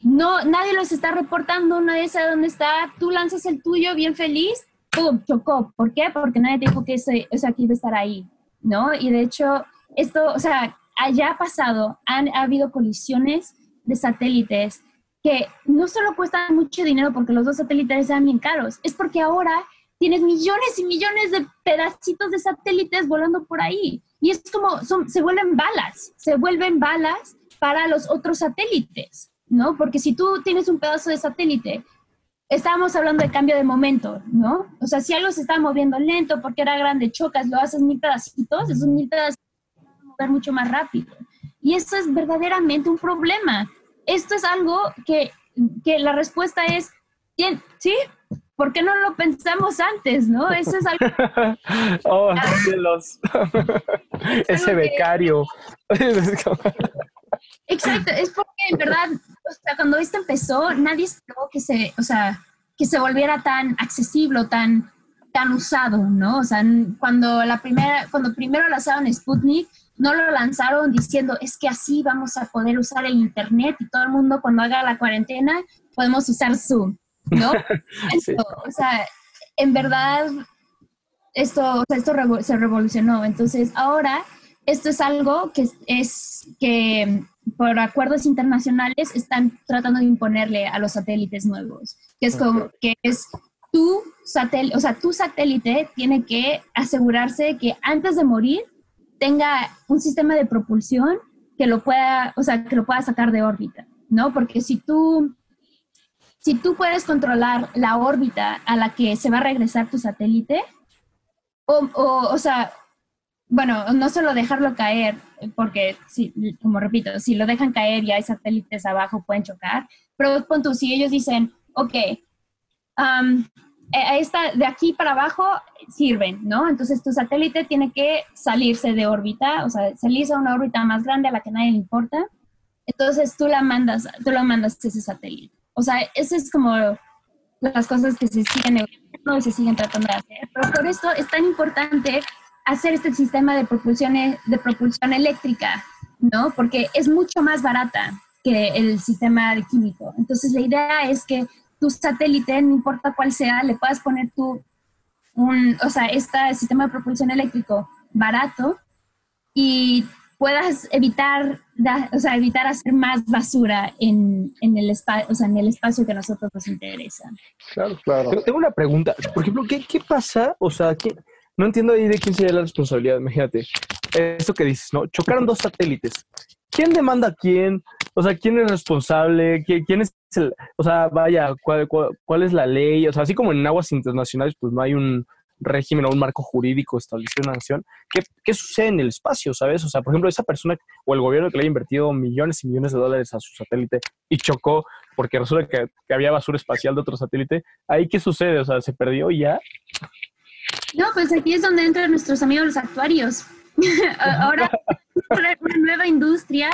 no, nadie los está reportando, nadie sabe dónde está, tú lanzas el tuyo bien feliz, ¡pum! chocó. ¿Por qué? Porque nadie dijo que, ese, o sea, que iba a estar ahí, ¿no? Y de hecho, esto, o sea, allá ha pasado, han ha habido colisiones de satélites que no solo cuestan mucho dinero porque los dos satélites sean bien caros, es porque ahora tienes millones y millones de pedacitos de satélites volando por ahí. Y es como, son, se vuelven balas, se vuelven balas para los otros satélites, ¿no? Porque si tú tienes un pedazo de satélite, estábamos hablando de cambio de momento, ¿no? O sea, si algo se está moviendo lento porque era grande, chocas, lo haces mil pedacitos, esos mil pedacitos van a mover mucho más rápido. Y eso es verdaderamente un problema. Esto es algo que, que la respuesta es, ¿sí? ¿Por qué no lo pensamos antes, no? Eso es algo... oh, cielos. Ese becario. Exacto, es porque en verdad, o sea, cuando esto empezó, nadie esperó que se, o sea, que se volviera tan accesible, tan, tan usado, ¿no? O sea, cuando la primera, cuando primero lanzaron Sputnik, no lo lanzaron diciendo es que así vamos a poder usar el internet y todo el mundo cuando haga la cuarentena podemos usar Zoom, ¿no? o sea, en verdad esto, o sea, esto se revolucionó. Entonces, ahora esto es algo que es que por acuerdos internacionales están tratando de imponerle a los satélites nuevos, que es como que es tu satélite, o sea, tu satélite tiene que asegurarse que antes de morir tenga un sistema de propulsión que lo pueda, o sea, que lo pueda sacar de órbita, ¿no? Porque si tú si tú puedes controlar la órbita a la que se va a regresar tu satélite, o, o, o sea, bueno, no solo dejarlo caer, porque, si, como repito, si lo dejan caer y hay satélites abajo, pueden chocar, pero pon tú, si ellos dicen, ok, um, esta, de aquí para abajo sirven, ¿no? Entonces tu satélite tiene que salirse de órbita, o sea, salirse a una órbita más grande a la que nadie le importa. Entonces tú la mandas, tú lo mandas a ese satélite. O sea, eso es como las cosas que se siguen y se siguen tratando de hacer. Pero por esto es tan importante hacer este sistema de propulsión, de propulsión eléctrica, ¿no? Porque es mucho más barata que el sistema químico. Entonces, la idea es que tu satélite, no importa cuál sea, le puedas poner tu, un, o sea, este sistema de propulsión eléctrico barato y puedas evitar, o sea, evitar hacer más basura en, en el espacio, o sea, en el espacio que a nosotros nos interesa. Claro, claro. tengo una pregunta. Por ejemplo, ¿qué, qué pasa? O sea, ¿qué, no entiendo ahí de quién sería la responsabilidad. Imagínate, esto que dices, ¿no? Chocaron dos satélites. ¿Quién demanda a quién? O sea, ¿quién es responsable? ¿Quién, es el, o sea, vaya, ¿cuál, cuál, es la ley? O sea, así como en aguas internacionales, pues no hay un régimen o un marco jurídico establecido en una nación. ¿Qué, ¿Qué, sucede en el espacio, sabes? O sea, por ejemplo, esa persona o el gobierno que le ha invertido millones y millones de dólares a su satélite y chocó porque resulta que, que había basura espacial de otro satélite, ¿ahí qué sucede? O sea, ¿se perdió ya? No, pues aquí es donde entran nuestros amigos los actuarios. Ahora, una nueva industria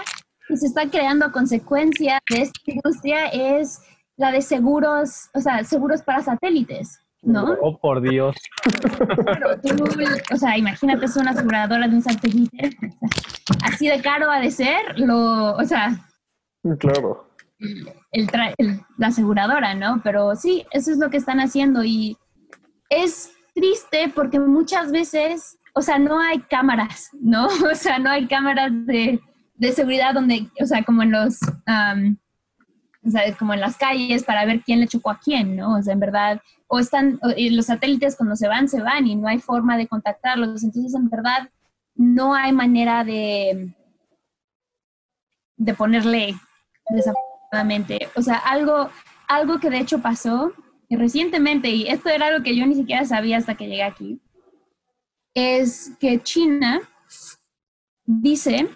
que se está creando a consecuencia de esta industria es la de seguros, o sea, seguros para satélites, ¿no? Oh, por Dios. o sea, imagínate, es una aseguradora de un satélite. Así de caro ha de ser, lo, o sea. Claro. el, la aseguradora, ¿no? Pero sí, eso es lo que están haciendo y es triste porque muchas veces, o sea, no hay cámaras, ¿no? O sea, no hay cámaras de, de seguridad donde, o sea, como en los, o sea, como en las calles para ver quién le chocó a quién, ¿no? O sea, en verdad, o están, los satélites cuando se van, se van y no hay forma de contactarlos. Entonces, en verdad, no hay manera de, de ponerle desafortunadamente. O sea, algo, algo que de hecho pasó recientemente, y esto era algo que yo ni siquiera sabía hasta que llegué aquí, es que China dice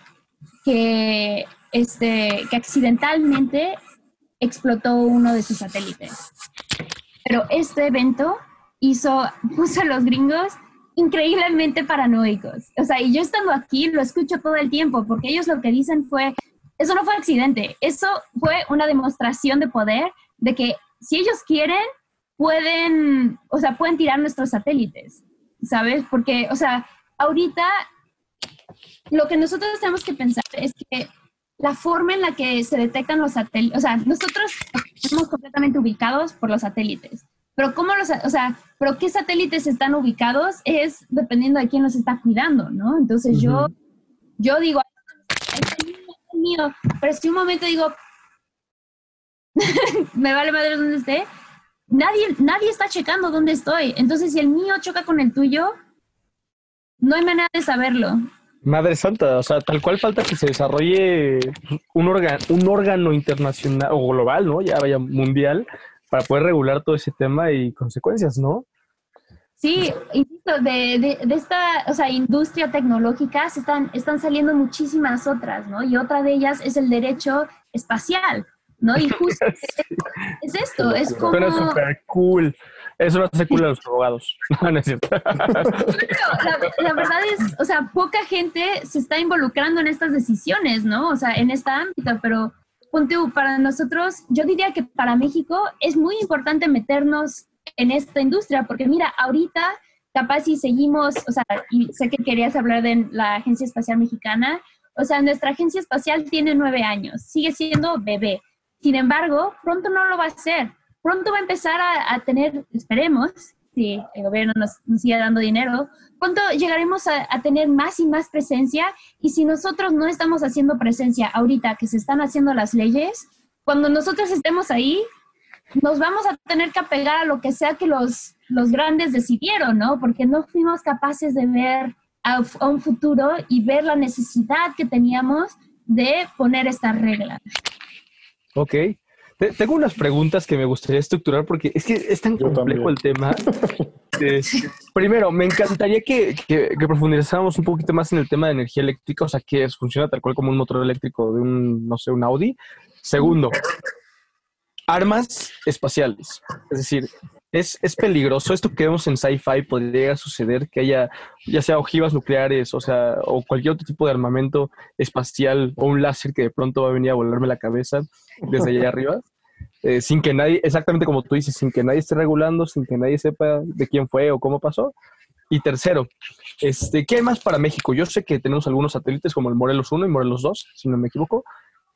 que, este, que accidentalmente explotó uno de sus satélites. Pero este evento hizo, puso a los gringos increíblemente paranoicos. O sea, y yo estando aquí lo escucho todo el tiempo, porque ellos lo que dicen fue, eso no fue accidente, eso fue una demostración de poder de que si ellos quieren, pueden, o sea, pueden tirar nuestros satélites, ¿sabes? Porque, o sea, ahorita lo que nosotros tenemos que pensar es que la forma en la que se detectan los satélites, o sea, nosotros estamos completamente ubicados por los satélites, pero cómo los, o sea, pero qué satélites están ubicados es dependiendo de quién los está cuidando, ¿no? Entonces yo, yo digo, este es mío, pero si un momento digo, me vale madre donde esté, nadie, nadie está checando dónde estoy. Entonces, si el mío choca con el tuyo, no hay manera de saberlo. Madre Santa, o sea, tal cual falta que se desarrolle un, órgano, un órgano internacional o global, ¿no? Ya vaya mundial, para poder regular todo ese tema y consecuencias, ¿no? Sí, insisto, de, de, esta o sea, industria tecnológica se están, están saliendo muchísimas otras, ¿no? Y otra de ellas es el derecho espacial, ¿no? Y justo es, esto, es como... Suena súper cool. Eso no hace cool a los abogados. No, no es cierto. la, verdad es, o sea, poca gente se está involucrando en estas decisiones, ¿no? O sea, en esta ámbito, pero ponte, para nosotros, yo diría que para México es muy importante meternos en esta industria, porque mira, ahorita capaz si seguimos, o sea, y sé que querías hablar de la Agencia Espacial Mexicana, o sea, nuestra agencia espacial tiene nueve años, sigue siendo bebé. Sin embargo, pronto no lo va a hacer. Pronto va a empezar a, tener, esperemos, si el gobierno nos, sigue dando dinero, pronto llegaremos a, tener más y más presencia y si nosotros no estamos haciendo presencia ahorita que se están haciendo las leyes, cuando nosotros estemos ahí, nos vamos a tener que apegar a lo que sea que los, los grandes decidieron, ¿no? Porque no fuimos capaces de ver a, a un futuro y ver la necesidad que teníamos de poner estas reglas. Ok. Tengo unas preguntas que me gustaría estructurar porque es que es tan complejo el tema. primero, me encantaría que, que, profundizáramos un poquito más en el tema de energía eléctrica, o sea, que funciona tal cual como un motor eléctrico de un, no sé, un Audi. Segundo, armas espaciales. Es decir, es, es peligroso. Esto que vemos en sci-fi podría suceder que haya ya sea ojivas nucleares, o sea, o cualquier otro tipo de armamento espacial o un láser que de pronto va a venir a volarme la cabeza desde allá arriba. Eh, sin que nadie, exactamente como tú dices, sin que nadie esté regulando, sin que nadie sepa de quién fue o cómo pasó. Y tercero, este, ¿qué hay más para México? Yo sé que tenemos algunos satélites como el Morelos 1 y Morelos 2, si no me equivoco,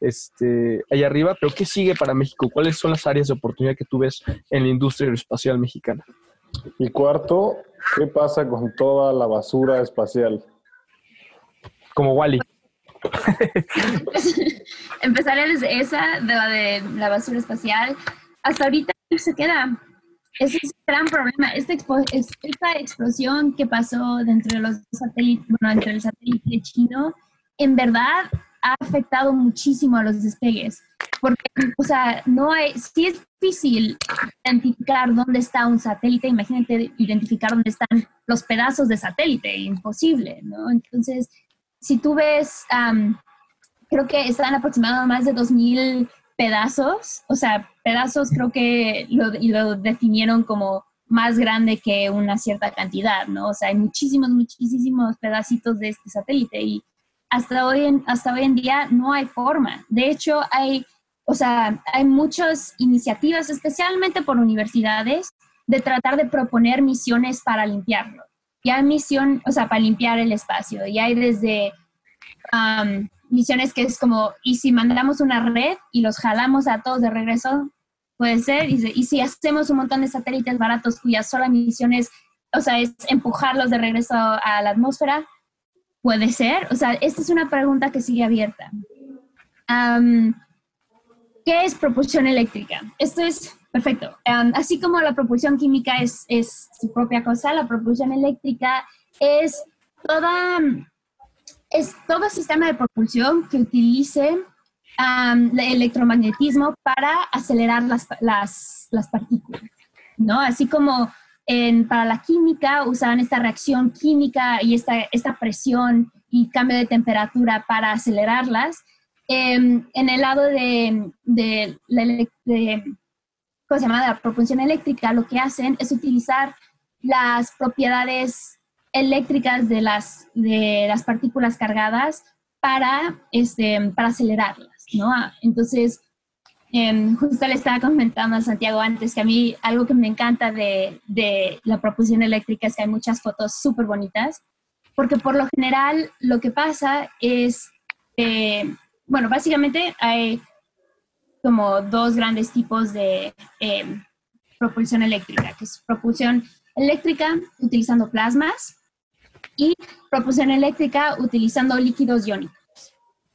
este, allá arriba, pero ¿qué sigue para México? ¿Cuáles son las áreas de oportunidad que tú ves en la industria espacial mexicana? Y cuarto, ¿qué pasa con toda la basura espacial? Como Wally. Empezaré desde esa, de la de la basura espacial. Hasta ahorita se queda. Ese es el gran problema. Esta, esta explosión que pasó dentro de los satélites, bueno, entre el satélite chino, en verdad ha afectado muchísimo a los despegues. Porque, o sea, no hay, sí es difícil identificar dónde está un satélite, imagínate identificar dónde están los pedazos de satélite, imposible, ¿no? Entonces, si tú ves, creo que están aproximadamente más de 2.000 pedazos, o sea, pedazos creo que lo, lo definieron como más grande que una cierta cantidad, ¿no? O sea, hay muchísimos, muchísimos pedacitos de este satélite y hasta hoy en, hasta hoy en día no hay forma. De hecho, hay, o sea, hay muchas iniciativas, especialmente por universidades, de tratar de proponer misiones para limpiarlo. Y hay misión, o sea, para limpiar el espacio. Y hay desde misiones que es como, ¿y si mandamos una red y los jalamos a todos de regreso? Puede ser. Y, si hacemos un montón de satélites baratos cuya sola misión o sea, es empujarlos de regreso a la atmósfera, Puede ser. O sea, esta es una pregunta que sigue abierta. ¿Qué es propulsión eléctrica? Esto es perfecto. así como la propulsión química es, es, su propia cosa, la propulsión eléctrica es toda es todo sistema de propulsión que utilice el electromagnetismo para acelerar las, las, las partículas, ¿no? Así como para la química usaban esta reacción química y esta, esta presión y cambio de temperatura para acelerarlas. Em, en el lado de, la propulsión eléctrica, lo que hacen es utilizar las propiedades eléctricas de las, de las partículas cargadas para, este, para acelerarlas, ¿no? Entonces, Justo le estaba comentando a Santiago antes que a mí algo que me encanta de, la propulsión eléctrica es que hay muchas fotos súper bonitas, porque por lo general lo que pasa es, bueno, básicamente hay como dos grandes tipos de em, propulsión eléctrica, que es propulsión eléctrica utilizando plasmas y propulsión eléctrica utilizando líquidos iónicos.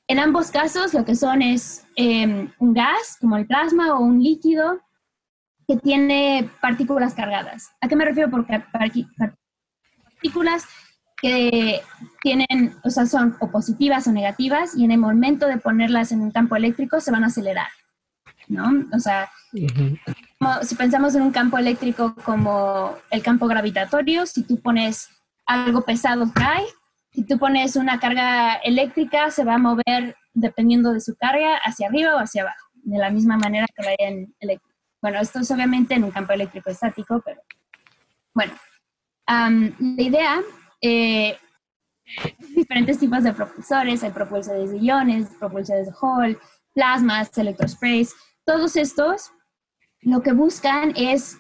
En ambos casos lo que son es em, un gas, como el plasma, o un líquido que tiene partículas cargadas. ¿A qué me refiero por partículas? que tienen, o sea, son o positivas o negativas y en el momento de ponerlas en un campo eléctrico se van a acelerar, ¿no? O sea, si pensamos en un campo eléctrico como el campo gravitatorio, si tú pones algo pesado cae, si tú pones una carga eléctrica se va a mover dependiendo de su carga hacia arriba o hacia abajo, de la misma manera que va en eléctrico. Bueno, esto es obviamente en un campo eléctrico estático, pero bueno. la idea, eh, diferentes tipos de propulsores, hay propulsores de iones, propulsores de Hall, plasmas, electrosprays, todos estos lo que buscan es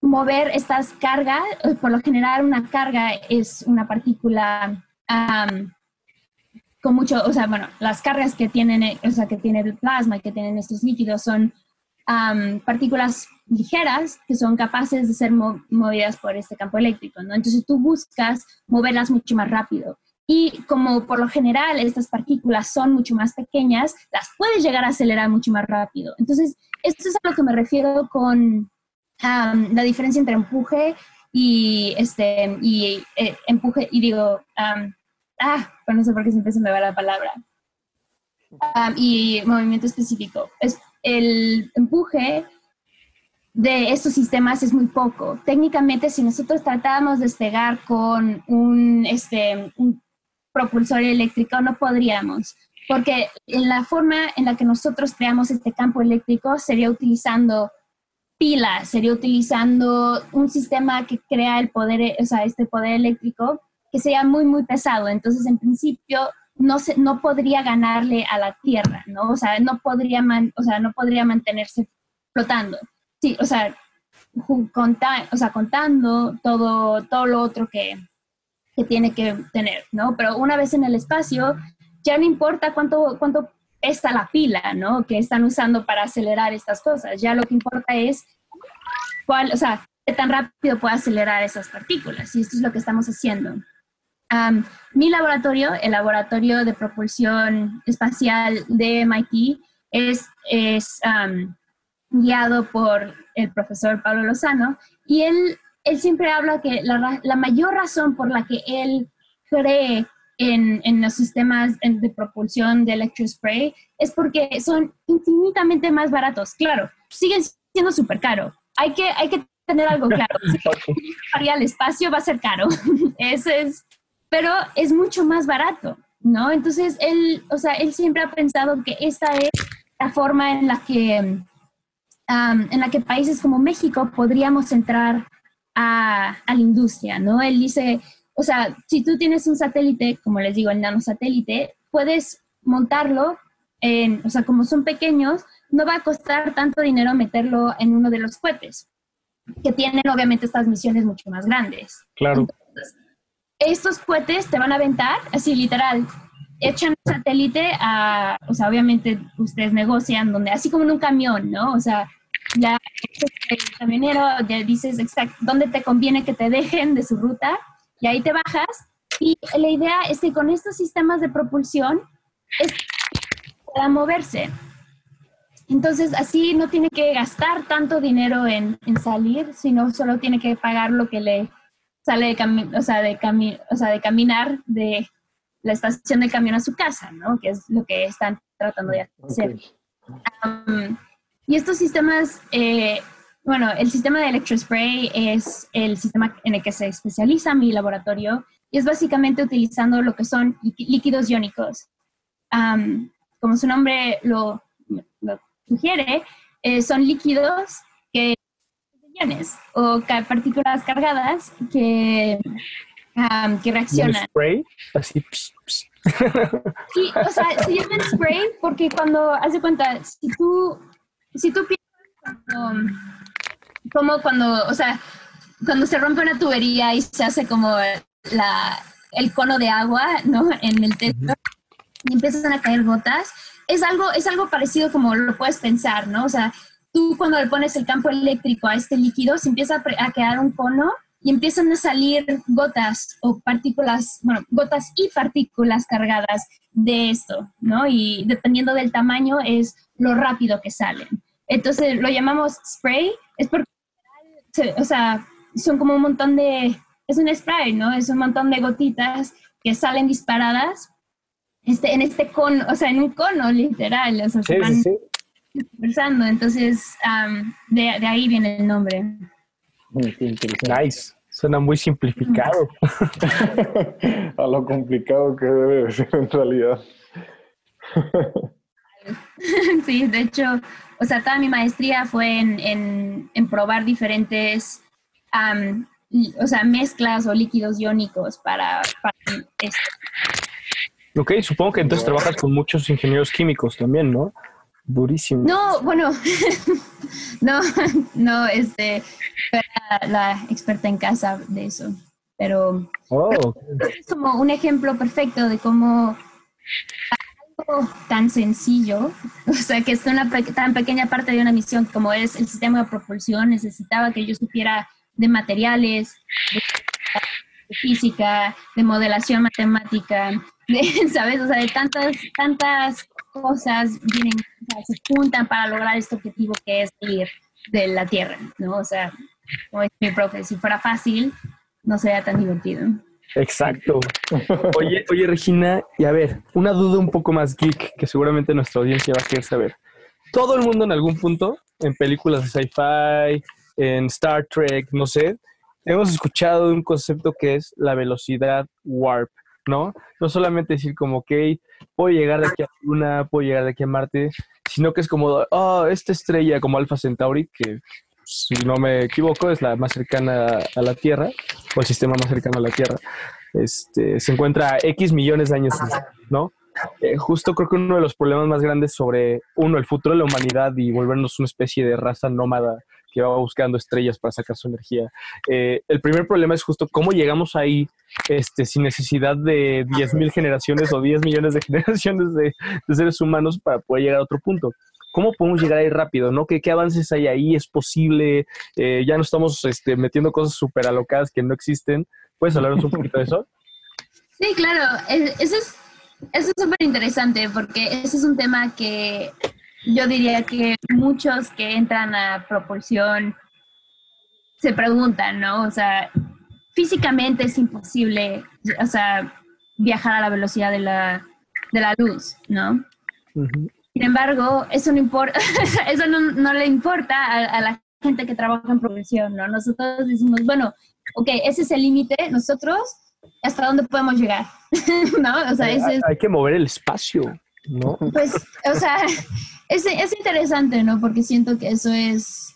mover estas cargas, por lo general una carga es una partícula con mucho, o sea, bueno, las cargas que tienen, o sea, que tiene el plasma y que tienen estos líquidos son partículas ligeras que son capaces de ser movidas por este campo eléctrico, ¿no? Entonces tú buscas moverlas mucho más rápido. Y como por lo general estas partículas son mucho más pequeñas, las puedes llegar a acelerar mucho más rápido. Entonces, esto es a lo que me refiero con la diferencia entre empuje y, este, y eh, empuje, y digo, ah, no sé por qué siempre se me va la palabra, y movimiento específico. Es, el empuje de estos sistemas es muy poco. Técnicamente, si nosotros tratábamos de despegar con un, este, un propulsor eléctrico, no podríamos, porque en la forma en la que nosotros creamos este campo eléctrico sería utilizando pilas, sería utilizando un sistema que crea el poder, o sea, este poder eléctrico que sería muy, muy pesado. Entonces, en principio, no, se, no podría ganarle a la Tierra, ¿no? O sea, no podría, o sea, no podría mantenerse flotando. Sí, o sea, o sea contando todo, todo lo otro que, que tiene que tener, ¿no? Pero una vez en el espacio, ya no importa cuánto, cuánto pesa la pila, ¿no? Que están usando para acelerar estas cosas. Ya lo que importa es cuál, o sea, qué tan rápido puede acelerar esas partículas. Y esto es lo que estamos haciendo mi laboratorio, el laboratorio de propulsión espacial de MIT, es, es guiado por el profesor Pablo Lozano y él, él siempre habla que la, la mayor razón por la que él cree en, en, los sistemas de propulsión de electrospray es porque son infinitamente más baratos. Claro, siguen siendo súper caros. Hay que, hay que tener algo claro. Si al espacio va a ser caro. Ese es pero es mucho más barato, ¿no? Entonces, él, o sea, él siempre ha pensado que esta es la forma en la que, en la que países como México podríamos entrar a, a, la industria, ¿no? Él dice, o sea, si tú tienes un satélite, como les digo, el nanosatélite, puedes montarlo, en, o sea, como son pequeños, no va a costar tanto dinero meterlo en uno de los cohetes, que tienen obviamente estas misiones mucho más grandes. Claro estos cohetes te van a aventar, así literal, echan un satélite a, o sea, obviamente ustedes negocian donde, así como en un camión, ¿no? O sea, ya el camionero ya dices exacto dónde te conviene que te dejen de su ruta y ahí te bajas. Y la idea es que con estos sistemas de propulsión es para moverse. Entonces, así no tiene que gastar tanto dinero en, en salir, sino solo tiene que pagar lo que le sale de, o sea, de, o sea, de caminar de la estación de camión a su casa, ¿no? Que es lo que están tratando de hacer. y estos sistemas, eh, bueno, el sistema de electrospray es el sistema en el que se especializa mi laboratorio y es básicamente utilizando lo que son líquidos iónicos. como su nombre lo, sugiere, eh, son líquidos que o partículas cargadas que, que reaccionan. spray? Así. Sí, o sea, se llama spray porque cuando, hace cuenta, si tú, si tú piensas como, cuando, o sea, cuando se rompe una tubería y se hace como la, el cono de agua, ¿no? En el techo. y empiezan a caer gotas, es algo, es algo parecido como lo puedes pensar, ¿no? O sea, tú cuando le pones el campo eléctrico a este líquido, se empieza a, a quedar un cono y empiezan a salir gotas o partículas, bueno, gotas y partículas cargadas de esto, ¿no? Y dependiendo del tamaño es lo rápido que salen. Entonces lo llamamos spray, es porque, o sea, son como un montón de, es un spray, ¿no? Es un montón de gotitas que salen disparadas este, en este cono, o sea, en un cono literal, o sea, se van dispersando. Entonces, de, de, ahí viene el nombre. Nice. Suena muy simplificado. A lo complicado que debe de ser en realidad. sí, de hecho, o sea, toda mi maestría fue en, en, probar diferentes, o sea, mezclas o líquidos iónicos para, para esto. Ok, supongo que entonces trabajas con muchos ingenieros químicos también, ¿no? Durísimo. No, bueno, no, no, este, era la experta en casa de eso, pero, oh, es como un ejemplo perfecto de cómo tan sencillo, o sea, que es una tan pequeña parte de una misión como es el sistema de propulsión, necesitaba que yo supiera de materiales, de física, de modelación matemática, ¿sabes? O sea, de tantas, tantas cosas vienen, se juntan para lograr este objetivo que es ir de la Tierra, ¿no? O sea, como dice mi profe, si fuera fácil, no sería tan divertido. Exacto. Oye, oye, Regina, y a ver, una duda un poco más geek que seguramente nuestra audiencia va a querer saber. Todo el mundo en algún punto, en películas de sci-fi, en Star Trek, no sé, hemos escuchado un concepto que es la velocidad warp. ¿no? No solamente decir como, ok, puedo llegar de aquí a Luna, puedo llegar de aquí a Marte, sino que es como, oh, esta estrella como Alpha Centauri, que si no me equivoco es la más cercana a la Tierra, o el sistema más cercano a la Tierra, este, se encuentra a X millones de años, ¿no? Eh, justo creo que uno de los problemas más grandes sobre, uno, el futuro de la humanidad y volvernos una especie de raza nómada que va buscando estrellas para sacar su energía. Eh, el primer problema es justo cómo llegamos ahí este, sin necesidad de 10.000 generaciones o 10 millones de generaciones de, seres humanos para poder llegar a otro punto. ¿Cómo podemos llegar ahí rápido? ¿no? ¿Qué, qué avances hay ahí? ¿Es posible? Eh, ya no estamos este, metiendo cosas súper alocadas que no existen. ¿Puedes hablarnos un poquito de eso? Sí, claro. Eso es eso es súper interesante porque ese es un tema que yo diría que muchos que entran a propulsión se preguntan, ¿no? O sea, físicamente es imposible, o sea, viajar a la velocidad de la, de la luz, ¿no? Sin embargo, eso no importa, eso no, le importa a, la gente que trabaja en propulsión, ¿no? Nosotros decimos, bueno, ok, ese es el límite, nosotros, ¿hasta dónde podemos llegar? ¿No? O sea, ese es... Hay que mover el espacio, ¿no? Pues, o sea, es, es interesante, ¿no? Porque siento que eso es,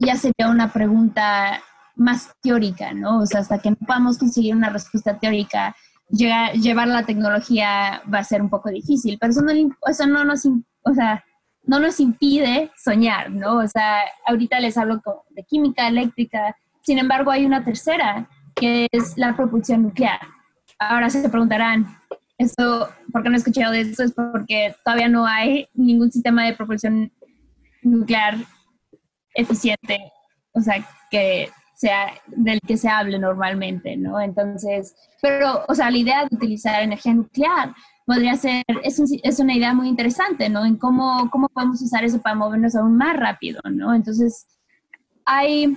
ya sería una pregunta más teórica, ¿no? O sea, hasta que no podamos conseguir una respuesta teórica, llegar, llevar la tecnología va a ser un poco difícil, pero eso no, eso no nos, no nos impide soñar, ¿no? O sea, ahorita les hablo de química eléctrica, sin embargo hay una tercera, que es la propulsión nuclear. Ahora se preguntarán, eso, ¿por qué no he escuchado de eso? Es porque todavía no hay ningún sistema de propulsión nuclear eficiente, o sea, que sea del que se hable normalmente, ¿no? Entonces, pero, o sea, la idea de utilizar energía nuclear podría ser, es, es una idea muy interesante, ¿no? En cómo, cómo podemos usar eso para movernos aún más rápido, ¿no? Entonces, hay,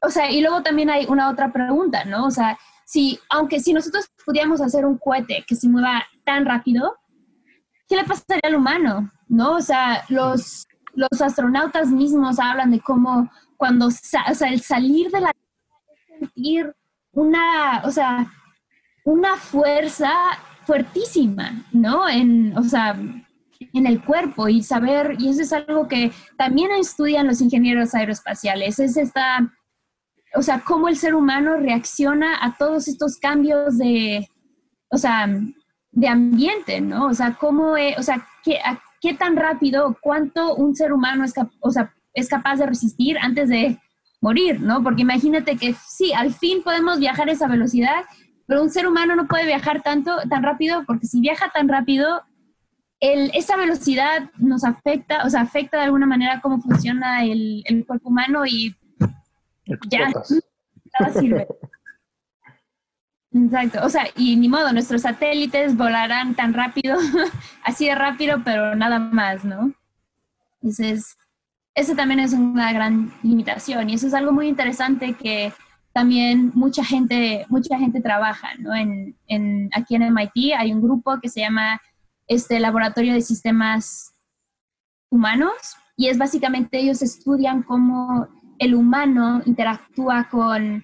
o sea, y luego también hay una otra pregunta, ¿no? O sea, si, aunque si nosotros pudiéramos hacer un cohete que se mueva tan rápido, ¿qué le pasaría al humano? ¿No? O sea, los, los astronautas mismos hablan de cómo cuando, o sea, el salir de la es sentir una, o sea, una fuerza fuertísima, ¿no? En, o sea, en el cuerpo y saber, y eso es algo que también estudian los ingenieros aeroespaciales, es esta o sea, cómo el ser humano reacciona a todos estos cambios de, o sea, de ambiente, ¿no? O sea, cómo, eh, o sea, qué, qué tan rápido, cuánto un ser humano es, o sea, es capaz de resistir antes de morir, ¿no? Porque imagínate que sí, al fin podemos viajar a esa velocidad, pero un ser humano no puede viajar tanto, tan rápido, porque si viaja tan rápido, el, esa velocidad nos afecta, o sea, afecta de alguna manera cómo funciona el, el cuerpo humano y ya nada sirve. Exacto, o sea, y ni modo, nuestros satélites volarán tan rápido, así de rápido, pero nada más, ¿no? Entonces, eso también es una gran limitación y eso es algo muy interesante que también mucha gente, mucha gente trabaja, ¿no? En, aquí en MIT hay un grupo que se llama este Laboratorio de Sistemas Humanos y es básicamente ellos estudian cómo el humano interactúa con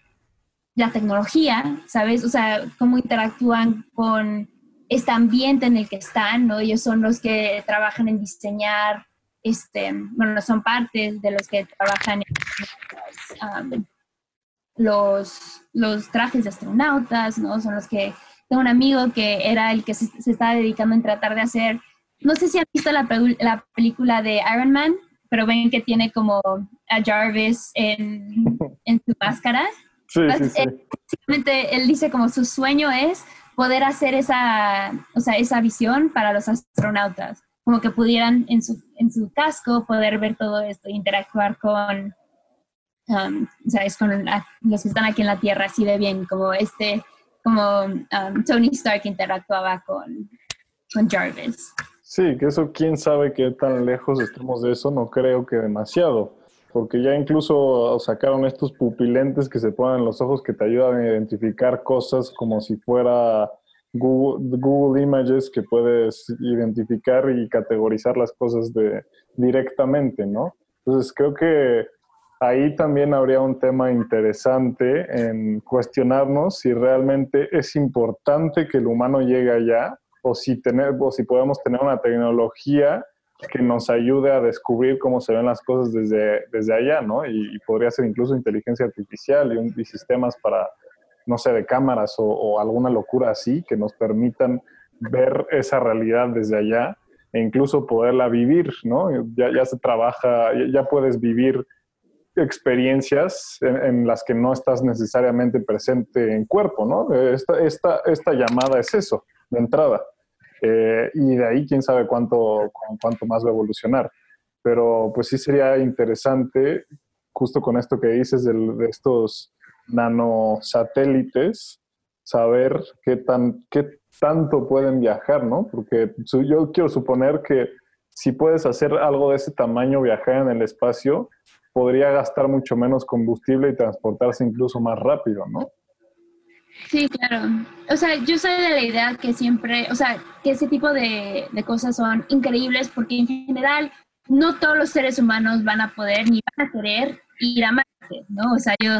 la tecnología, ¿sabes? O sea, cómo interactúan con este ambiente en el que están, ¿no? Ellos son los que trabajan en diseñar, este, bueno, son parte de los que trabajan en um, los, los trajes de astronautas, ¿no? Son los que, tengo un amigo que era el que se, se estaba dedicando en tratar de hacer, no sé si han visto la, la película de Iron Man, pero ven que tiene como a Jarvis en, en su máscara. Sí, sí, sí. Él, él dice como su sueño es poder hacer esa, o sea, esa visión para los astronautas, como que pudieran en su, en su casco poder ver todo esto, interactuar con, um, o sea, es con los que están aquí en la Tierra así de bien, como este, como um, Tony Stark interactuaba con, con Jarvis. Sí, que eso quién sabe qué tan lejos estemos de eso, no creo que demasiado porque ya incluso sacaron estos pupilentes que se ponen en los ojos que te ayudan a identificar cosas como si fuera Google, Google Images que puedes identificar y categorizar las cosas de, directamente, ¿no? Entonces creo que ahí también habría un tema interesante en cuestionarnos si realmente es importante que el humano llegue allá o si, tener, o si podemos tener una tecnología que nos ayude a descubrir cómo se ven las cosas desde, desde allá, ¿no? Y, podría ser incluso inteligencia artificial y, sistemas para, no sé, de cámaras o, alguna locura así que nos permitan ver esa realidad desde allá e incluso poderla vivir, ¿no? Ya, se trabaja, ya, puedes vivir experiencias en, las que no estás necesariamente presente en cuerpo, ¿no? Esta, esta, esta llamada es eso, de entrada. Eh, y de ahí quién sabe cuánto, cuánto más va a evolucionar. Pero pues sí sería interesante, justo con esto que dices de, de estos nanosatélites, saber qué, tan, qué tanto pueden viajar, ¿no? Porque yo quiero suponer que si puedes hacer algo de ese tamaño, viajar en el espacio, podría gastar mucho menos combustible y transportarse incluso más rápido, ¿no? Sí, claro. O sea, yo soy de la idea que siempre, o sea, que ese tipo de, cosas son increíbles porque en general no todos los seres humanos van a poder ni van a querer ir a Marte, ¿no? O sea, yo,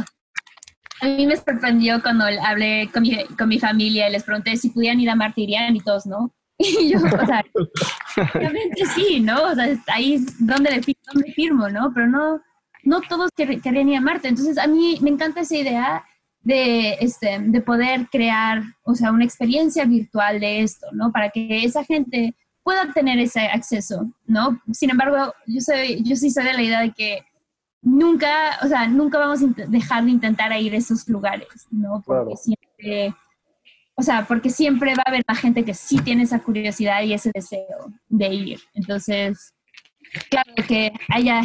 a mí me sorprendió cuando hablé con mi, familia y les pregunté si podían ir a Marte, irían y todos, ¿no? Y yo, o sea, obviamente sí, ¿no? O sea, ahí donde, donde firmo, ¿no? Pero no, no todos querían ir a Marte. Entonces, a mí me encanta esa idea de, este, de poder crear, o sea, una experiencia virtual de esto, ¿no? Para que esa gente pueda tener ese acceso, ¿no? Sin embargo, yo, soy, yo sí soy de la idea de que nunca, o sea, nunca vamos a dejar de intentar ir a esos lugares, ¿no? Porque siempre, o sea, porque siempre va a haber la gente que sí tiene esa curiosidad y ese deseo de ir. Entonces, claro que haya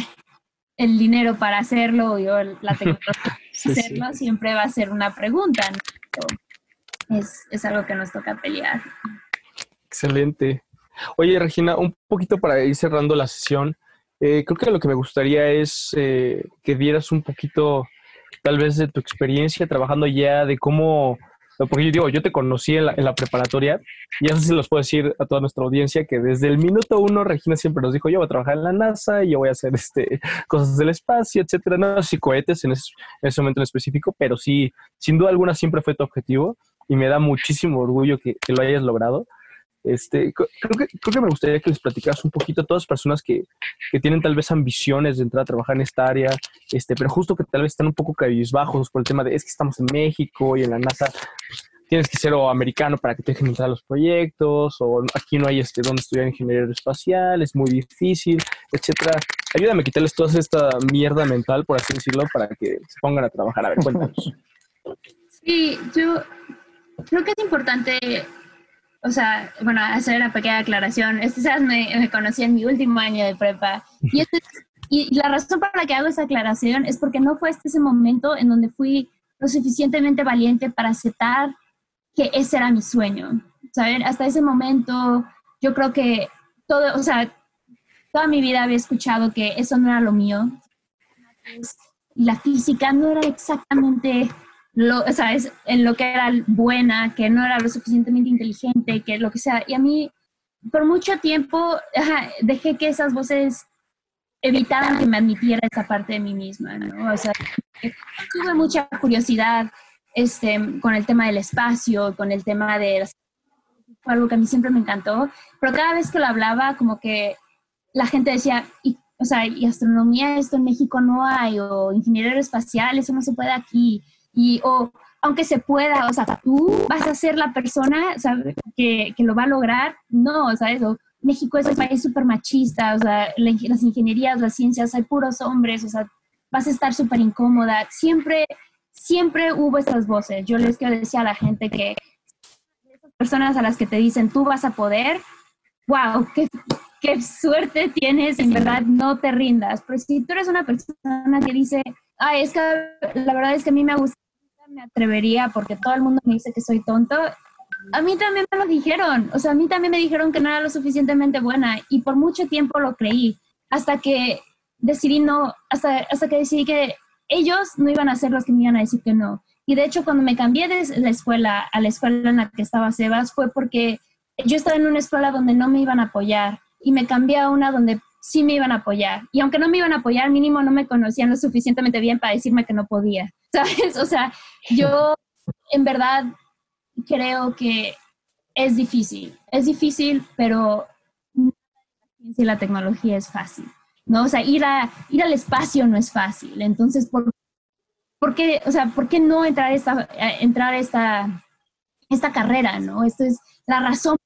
el dinero para hacerlo o la tecnología para hacerlo, siempre va a ser una pregunta. Es, es, algo que nos toca pelear. Excelente. Oye, Regina, un poquito para ir cerrando la sesión, eh, creo que lo que me gustaría es eh, que dieras un poquito, tal vez, de tu experiencia trabajando ya, de cómo porque yo digo, yo te conocí en la, preparatoria y eso sí los puedo decir a toda nuestra audiencia que desde el minuto uno Regina siempre nos dijo, yo voy a trabajar en la NASA y yo voy a hacer este, cosas del espacio, etcétera. No si cohetes en ese, momento en específico, pero sí, sin duda alguna siempre fue tu objetivo y me da muchísimo orgullo que, que lo hayas logrado. Este, creo, que, creo que me gustaría que les platicaras un poquito a todas las personas que, que, tienen tal vez ambiciones de entrar a trabajar en esta área, este, pero justo que tal vez están un poco cabizbajos por el tema de es que estamos en México y en la NASA pues, tienes que ser o americano para que te dejen entrar a los proyectos, o aquí no hay este, donde estudiar ingeniería espacial, es muy difícil, etcétera. Ayúdame a quitarles toda esta mierda mental, por así decirlo, para que se pongan a trabajar. A ver, cuéntanos. Sí, yo Creo que es importante, o sea, bueno, hacer una pequeña aclaración. Este ¿sabes? Me, me conocí en mi último año de prepa. Y, este, y la razón por la que hago esta aclaración es porque no fue este ese momento en donde fui lo suficientemente valiente para aceptar que ese era mi sueño. ¿Saben? Hasta ese momento yo creo que todo, o sea, toda mi vida había escuchado que eso no era lo mío. La física no era exactamente lo, o sea, es en lo que era buena, que no era lo suficientemente inteligente, que lo que sea. Y a mí, por mucho tiempo, dejé que esas voces evitaran que me admitiera esa parte de mí misma, ¿no? O sea, tuve mucha curiosidad este, con el tema del espacio, con el tema de fue algo que a mí siempre me encantó, pero cada vez que lo hablaba, como que la gente decía, y, o sea, y astronomía, esto en México no hay, o ingeniería espacial, eso no se puede aquí, y, o aunque se pueda, o sea, tú vas a ser la persona ¿sabes? Que, que, lo va a lograr, no, o sea, eso, México es un país súper machista, o sea, las ingenierías, las ciencias, hay puros hombres, o sea, vas a estar súper incómoda, siempre, siempre hubo estas voces, yo les quiero decir a la gente que personas a las que te dicen, tú vas a poder, wow, qué, qué suerte tienes, en verdad no te rindas. Pero si tú eres una persona que dice, ay, es que la verdad es que a mí me gusta, me atrevería porque todo el mundo me dice que soy tonto. A mí también me lo dijeron, o sea, a mí también me dijeron que no era lo suficientemente buena y por mucho tiempo lo creí, hasta que decidí no, hasta, hasta que decidí que ellos no iban a ser los que me iban a decir que no. Y de hecho, cuando me cambié de la escuela a la escuela en la que estaba Sebas, fue porque yo estaba en una escuela donde no me iban a apoyar y me cambié a una donde sí me iban a apoyar. Y aunque no me iban a apoyar, mínimo no me conocían lo suficientemente bien para decirme que no podía. ¿Sabes? O sea, yo en verdad creo que es difícil. Es difícil, pero si la tecnología es fácil. ¿no? O sea, ir, a, ir al espacio no es fácil. Entonces, ¿por ¿por qué, o sea, ¿por qué no entrar, esta, entrar esta, esta carrera, no? Esto es la razón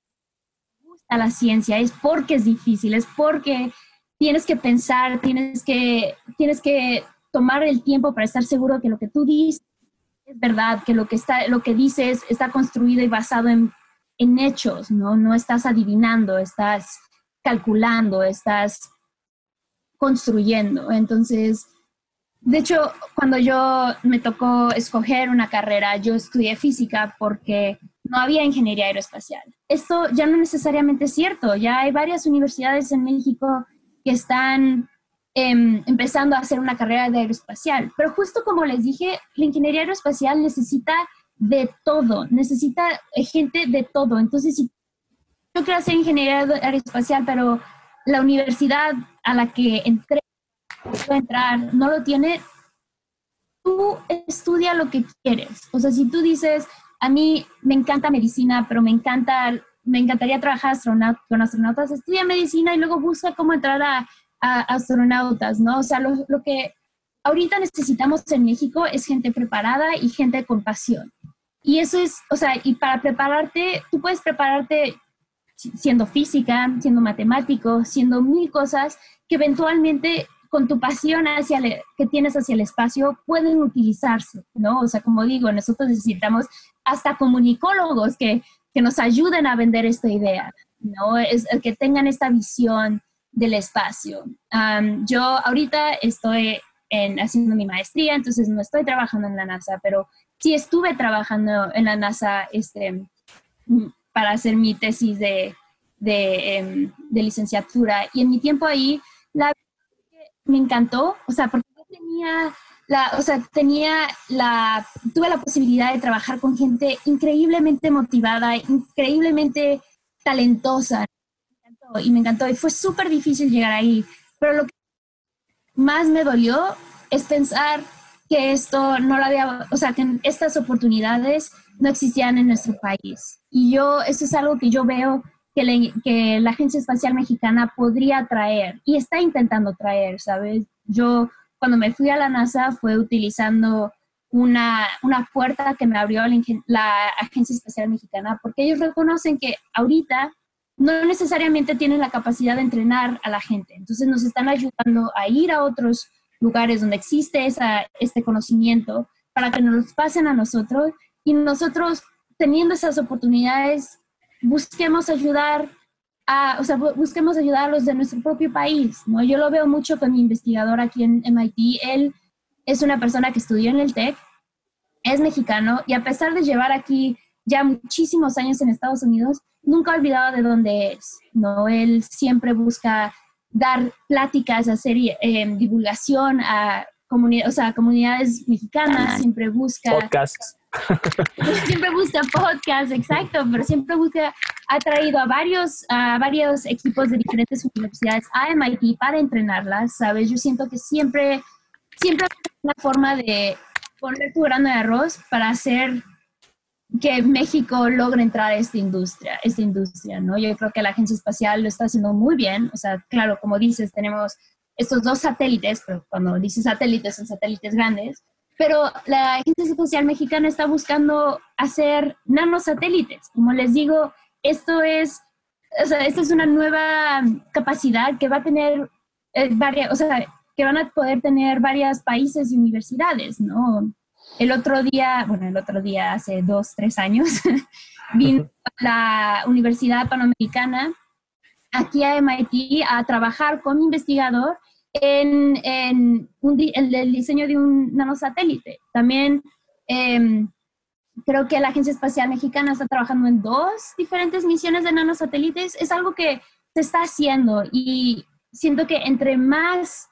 gusta la ciencia, es porque es difícil, es porque tienes que pensar, tienes que, tienes que tomar el tiempo para estar seguro que lo que tú dices es verdad, que lo que, está, lo que dices está construido y basado en, en hechos, ¿no? No estás adivinando, estás calculando, estás construyendo. Entonces, de hecho, cuando yo me tocó escoger una carrera, yo estudié física porque no había ingeniería aeroespacial. Esto ya no necesariamente es cierto. Ya hay varias universidades en México que están em, empezando a hacer una carrera de aeroespacial. Pero justo como les dije, la ingeniería aeroespacial necesita de todo, necesita gente de todo. Entonces, si yo quiero hacer ingeniería aeroespacial, pero la universidad a la que entré no lo tiene, tú estudia lo que quieres. O sea, si tú dices, a mí me encanta medicina, pero me encanta, me encantaría trabajar con astronautas, estudia medicina y luego busca cómo entrar a, astronautas, ¿no? O sea, lo, que ahorita necesitamos en México es gente preparada y gente con pasión. Y eso es, o sea, y para prepararte, tú puedes prepararte siendo física, siendo matemático, siendo mil cosas que eventualmente con tu pasión hacia que tienes hacia el espacio pueden utilizarse, ¿no? O sea, como digo, nosotros necesitamos hasta comunicólogos que, que nos ayuden a vender esta idea, ¿no? Es el que tengan esta visión del espacio. yo ahorita estoy en, haciendo mi maestría, entonces no estoy trabajando en la NASA, pero sí estuve trabajando en la NASA este, para hacer mi tesis de, em, licenciatura. Y en mi tiempo ahí, me encantó, o sea, porque tenía la, o sea, tenía tuve la posibilidad de trabajar con gente increíblemente motivada, increíblemente talentosa. Y me encantó. Y fue súper difícil llegar ahí. Pero lo que más me dolió es pensar que esto no lo había, o sea, que estas oportunidades no existían en nuestro país. Y yo, eso es algo que yo veo que, la Agencia Espacial Mexicana podría traer y está intentando traer, ¿sabes? Yo cuando me fui a la NASA fue utilizando una, una puerta que me abrió la, la, Agencia Espacial Mexicana porque ellos reconocen que ahorita no necesariamente tienen la capacidad de entrenar a la gente. Entonces nos están ayudando a ir a otros lugares donde existe esa, este conocimiento para que nos los pasen a nosotros y nosotros teniendo esas oportunidades, busquemos ayudar a, o sea, busquemos ayudar los de nuestro propio país, ¿no? Yo lo veo mucho con mi investigador aquí en MIT. Él es una persona que estudió en el TEC, es mexicano y a pesar de llevar aquí ya muchísimos años en Estados Unidos, nunca ha olvidado de dónde es, ¿no? Él siempre busca dar pláticas, hacer eh, divulgación a o sea, comunidades mexicanas, siempre busca... Podcasts. siempre busca podcasts, exacto, pero siempre busca, ha traído a varios, a varios equipos de diferentes universidades a MIT para entrenarlas, ¿sabes? Yo siento que siempre, siempre una forma de poner tu grano de arroz para hacer que México logre entrar a esta industria, esta industria, ¿no? Yo creo que la agencia espacial lo está haciendo muy bien, o sea, claro, como dices, tenemos estos dos satélites, pero cuando dices satélites son satélites grandes, pero la agencia espacial mexicana está buscando hacer nanosatélites. Como les digo, esto es, o sea, esta es una nueva capacidad que va a tener eh, varias, o sea, que van a poder tener varios países y universidades, ¿no? El otro día, bueno, el otro día, hace dos, tres años, vino la Universidad Panamericana aquí a MIT a trabajar como investigador en, en el diseño de un nanosatélite. También em, creo que la Agencia Espacial Mexicana está trabajando en dos diferentes misiones de nanosatélites. Es algo que se está haciendo y siento que entre más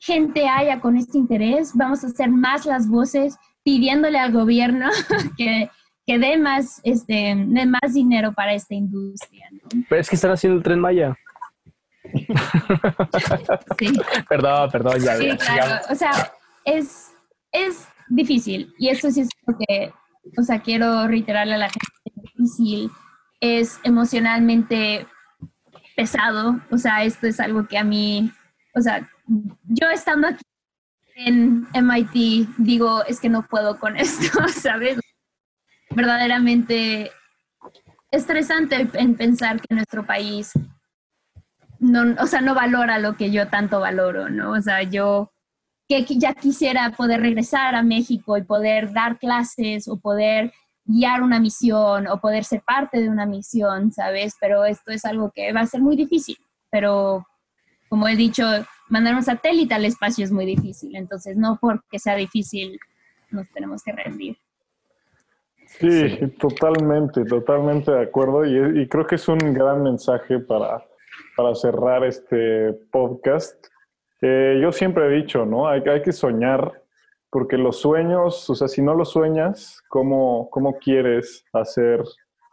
gente haya con este interés, vamos a hacer más las voces pidiéndole al gobierno que, que dé más, este, más dinero para esta industria. Pero es que están haciendo el tren Maya. sí. Perdón, perdón, ya. Sí, claro. O sea, es, es difícil. Y eso sí es lo que, o sea, quiero reiterarle a la gente, es difícil, es emocionalmente pesado. O sea, esto es algo que a mí, o sea, yo estando aquí en MIT digo, es que no puedo con esto, ¿sabes? Verdaderamente estresante en pensar que nuestro país no, o sea, no valora lo que yo tanto valoro, ¿no? O sea, yo que ya quisiera poder regresar a México y poder dar clases o poder guiar una misión o poder ser parte de una misión, ¿sabes? Pero esto es algo que va a ser muy difícil. Pero, como he dicho, mandar un satélite al espacio es muy difícil. Entonces, no porque sea difícil, nos tenemos que rendir. Sí, totalmente, totalmente de acuerdo. y creo que es un gran mensaje para, para cerrar este podcast. Eh, yo siempre he dicho, ¿no? Hay, hay, que soñar, porque los sueños, o sea, si no los sueñas, ¿cómo, ¿cómo quieres hacer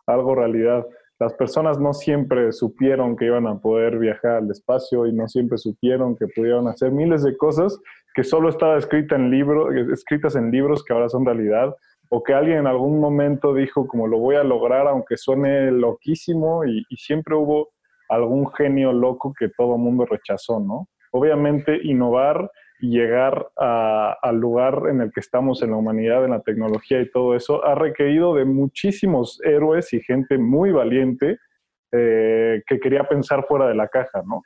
algo realidad? Las personas no siempre supieron que iban a poder viajar al espacio y no siempre supieron que pudieron hacer miles de cosas que solo estaba escrita en libros, escritas en libros que ahora son realidad, o que alguien en algún momento dijo como lo voy a lograr aunque suene loquísimo y, y siempre hubo algún genio loco que todo mundo rechazó, ¿no? Obviamente innovar llegar al lugar en el que estamos en la humanidad, en la tecnología y todo eso, ha requerido de muchísimos héroes y gente muy valiente eh, que quería pensar fuera de la caja, ¿no?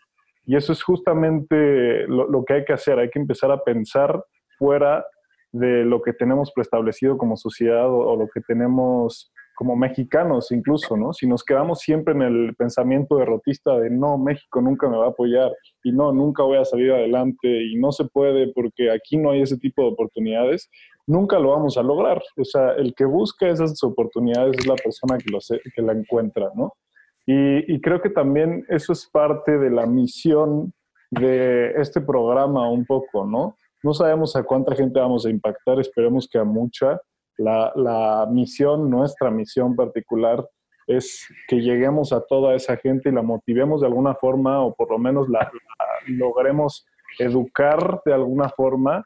Y eso es justamente lo, lo, que hay que hacer, hay que empezar a pensar fuera de lo que tenemos preestablecido como sociedad o, o lo que tenemos como mexicanos incluso, ¿no? Si nos quedamos siempre en el pensamiento derrotista de no, México nunca me va a apoyar y no, nunca voy a salir adelante y no se puede porque aquí no hay ese tipo de oportunidades, nunca lo vamos a lograr. O sea, el que busca esas oportunidades es la persona que, lo que la encuentra, ¿no? Y, y creo que también eso es parte de la misión de este programa un poco, ¿no? No sabemos a cuánta gente vamos a impactar, esperemos que a mucha, la, misión, nuestra misión particular, es que lleguemos a toda esa gente y la motivemos de alguna forma o por lo menos la, logremos educar de alguna forma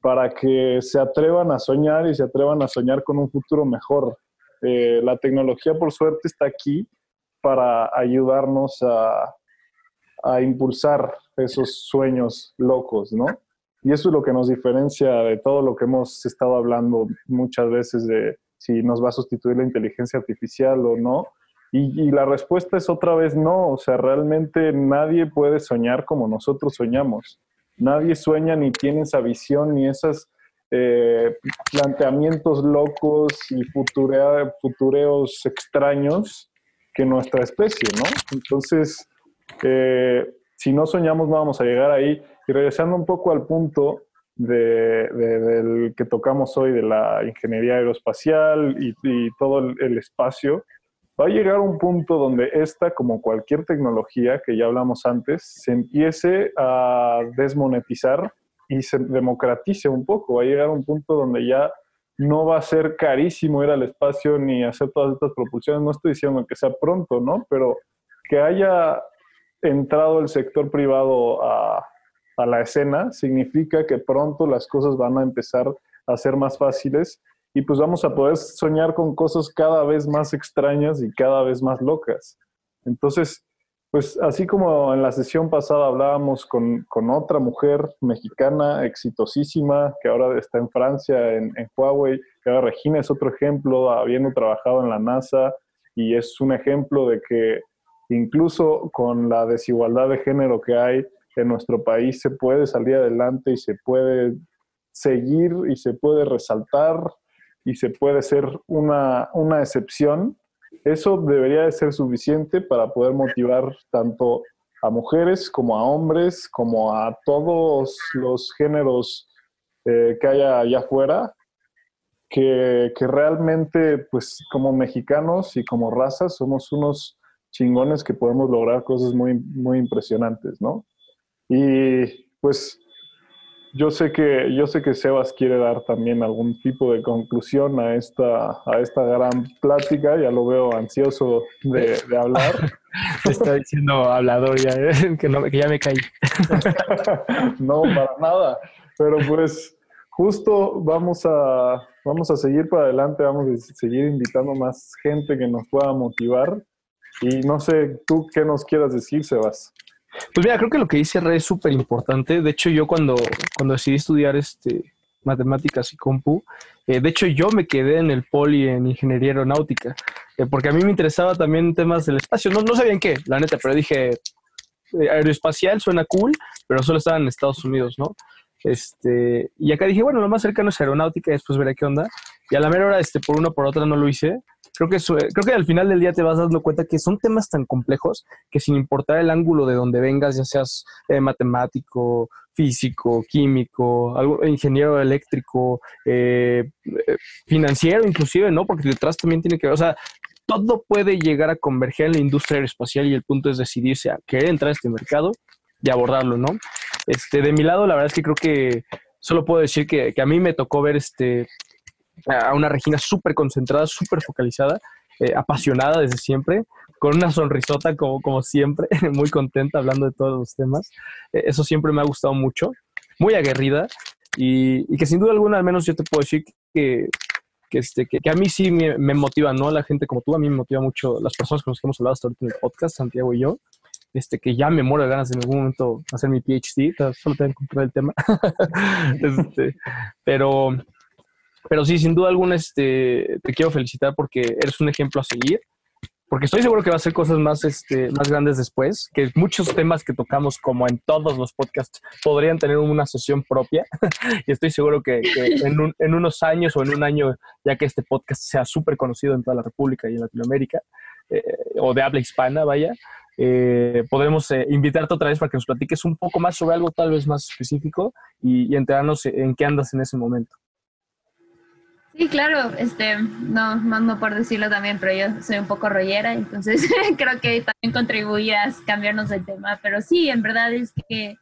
para que se atrevan a soñar y se atrevan a soñar con un futuro mejor. Eh, la tecnología, por suerte, está aquí para ayudarnos a, a impulsar esos sueños locos, ¿no? Y eso es lo que nos diferencia de todo lo que hemos estado hablando muchas veces de si nos va a sustituir la inteligencia artificial o no. Y, la respuesta es otra vez no. O sea, realmente nadie puede soñar como nosotros soñamos. Nadie sueña ni tiene esa visión ni esas eh, planteamientos locos y futureos extraños que nuestra especie, ¿no? Entonces, eh, si no soñamos no vamos a llegar ahí. Y regresando un poco al punto de, del que tocamos hoy de la ingeniería aeroespacial y, todo el, espacio, va a llegar un punto donde esta, como cualquier tecnología que ya hablamos antes, se empiece a desmonetizar y se democratice un poco. Va a llegar un punto donde ya no va a ser carísimo ir al espacio ni hacer todas estas propulsiones. No estoy diciendo que sea pronto, ¿no? Pero que haya entrado el sector privado a, a la escena significa que pronto las cosas van a empezar a ser más fáciles y pues vamos a poder soñar con cosas cada vez más extrañas y cada vez más locas. Entonces, pues así como en la sesión pasada hablábamos con, otra mujer mexicana exitosísima que ahora está en Francia, en, Huawei, que ahora Regina es otro ejemplo, habiendo trabajado en la NASA y es un ejemplo de que incluso con la desigualdad de género que hay en nuestro país se puede salir adelante y se puede seguir y se puede resaltar y se puede ser una, una excepción. Eso debería de ser suficiente para poder motivar tanto a mujeres como a hombres, como a todos los géneros eh, que haya allá afuera, que, realmente, pues como mexicanos y como raza, somos unos chingones que podemos lograr cosas muy, muy impresionantes, ¿no? Y pues yo sé que, yo sé que Sebas quiere dar también algún tipo de conclusión a esta, a esta gran plática, ya lo veo ansioso de, hablar. está diciendo hablador ya, ¿eh? que, no, que ya me caí. no, para nada. Pero pues justo vamos a, vamos a seguir para adelante, vamos a seguir invitando más gente que nos pueda motivar. Y no sé, tú qué nos quieras decir, Sebas. Pues mira, creo que lo que dice Red es súper importante. De hecho, yo cuando, cuando decidí estudiar este, matemáticas y compu, eh, de hecho yo me quedé en el poli en ingeniería aeronáutica, eh, porque a mí me interesaba también temas del espacio. No, no sabía en qué, la neta, pero dije, eh, aeroespacial suena cool, pero solo estaba en Estados Unidos, ¿no? Este, y acá dije, bueno, lo más cercano es aeronáutica y después veré qué onda. Y a la mera hora, este, por una por otra no lo hice creo que, creo que al final del día te vas dando cuenta que son temas tan complejos que sin importar el ángulo de donde vengas, ya seas eh, matemático, físico, químico, algo, ingeniero eléctrico, eh, eh, financiero inclusive, ¿no? Porque detrás también tiene que ver, o sea, todo puede llegar a converger en la industria aeroespacial y el punto es decidirse a querer entrar a este mercado y abordarlo, ¿no? Este, de mi lado, la verdad es que creo que solo puedo decir que, que a mí me tocó ver este a una Regina súper concentrada, súper focalizada, eh, apasionada desde siempre, con una sonrisota como, como siempre, muy contenta hablando de todos los temas. Eh, eso siempre me ha gustado mucho, muy aguerrida y, que sin duda alguna, al menos yo te puedo decir que, que, este, que, a mí sí me, motiva, ¿no? La gente como tú, a mí me motiva mucho las personas con las que hemos hablado hasta ahorita en el podcast, Santiago y yo. Este, que ya me muero de ganas en algún momento hacer mi PhD, solo tengo que encontrar el tema. este, pero, pero sí, sin duda alguna, este, te quiero felicitar porque eres un ejemplo a seguir. Porque estoy seguro que va a ser cosas más, este, más grandes después, que muchos temas que tocamos, como en todos los podcasts, podrían tener una sesión propia. y estoy seguro que, en, en, unos años o en un año, ya que este podcast sea súper conocido en toda la República y en Latinoamérica, eh, o de habla hispana, vaya, eh, podremos eh, invitarte otra vez para que nos platiques un poco más sobre algo tal vez más específico y, y enterarnos en qué andas en ese momento. Sí, claro, este, no, no, por decirlo también, pero yo soy un poco rollera, entonces creo que también contribuías a cambiarnos de tema, pero sí, en verdad es que,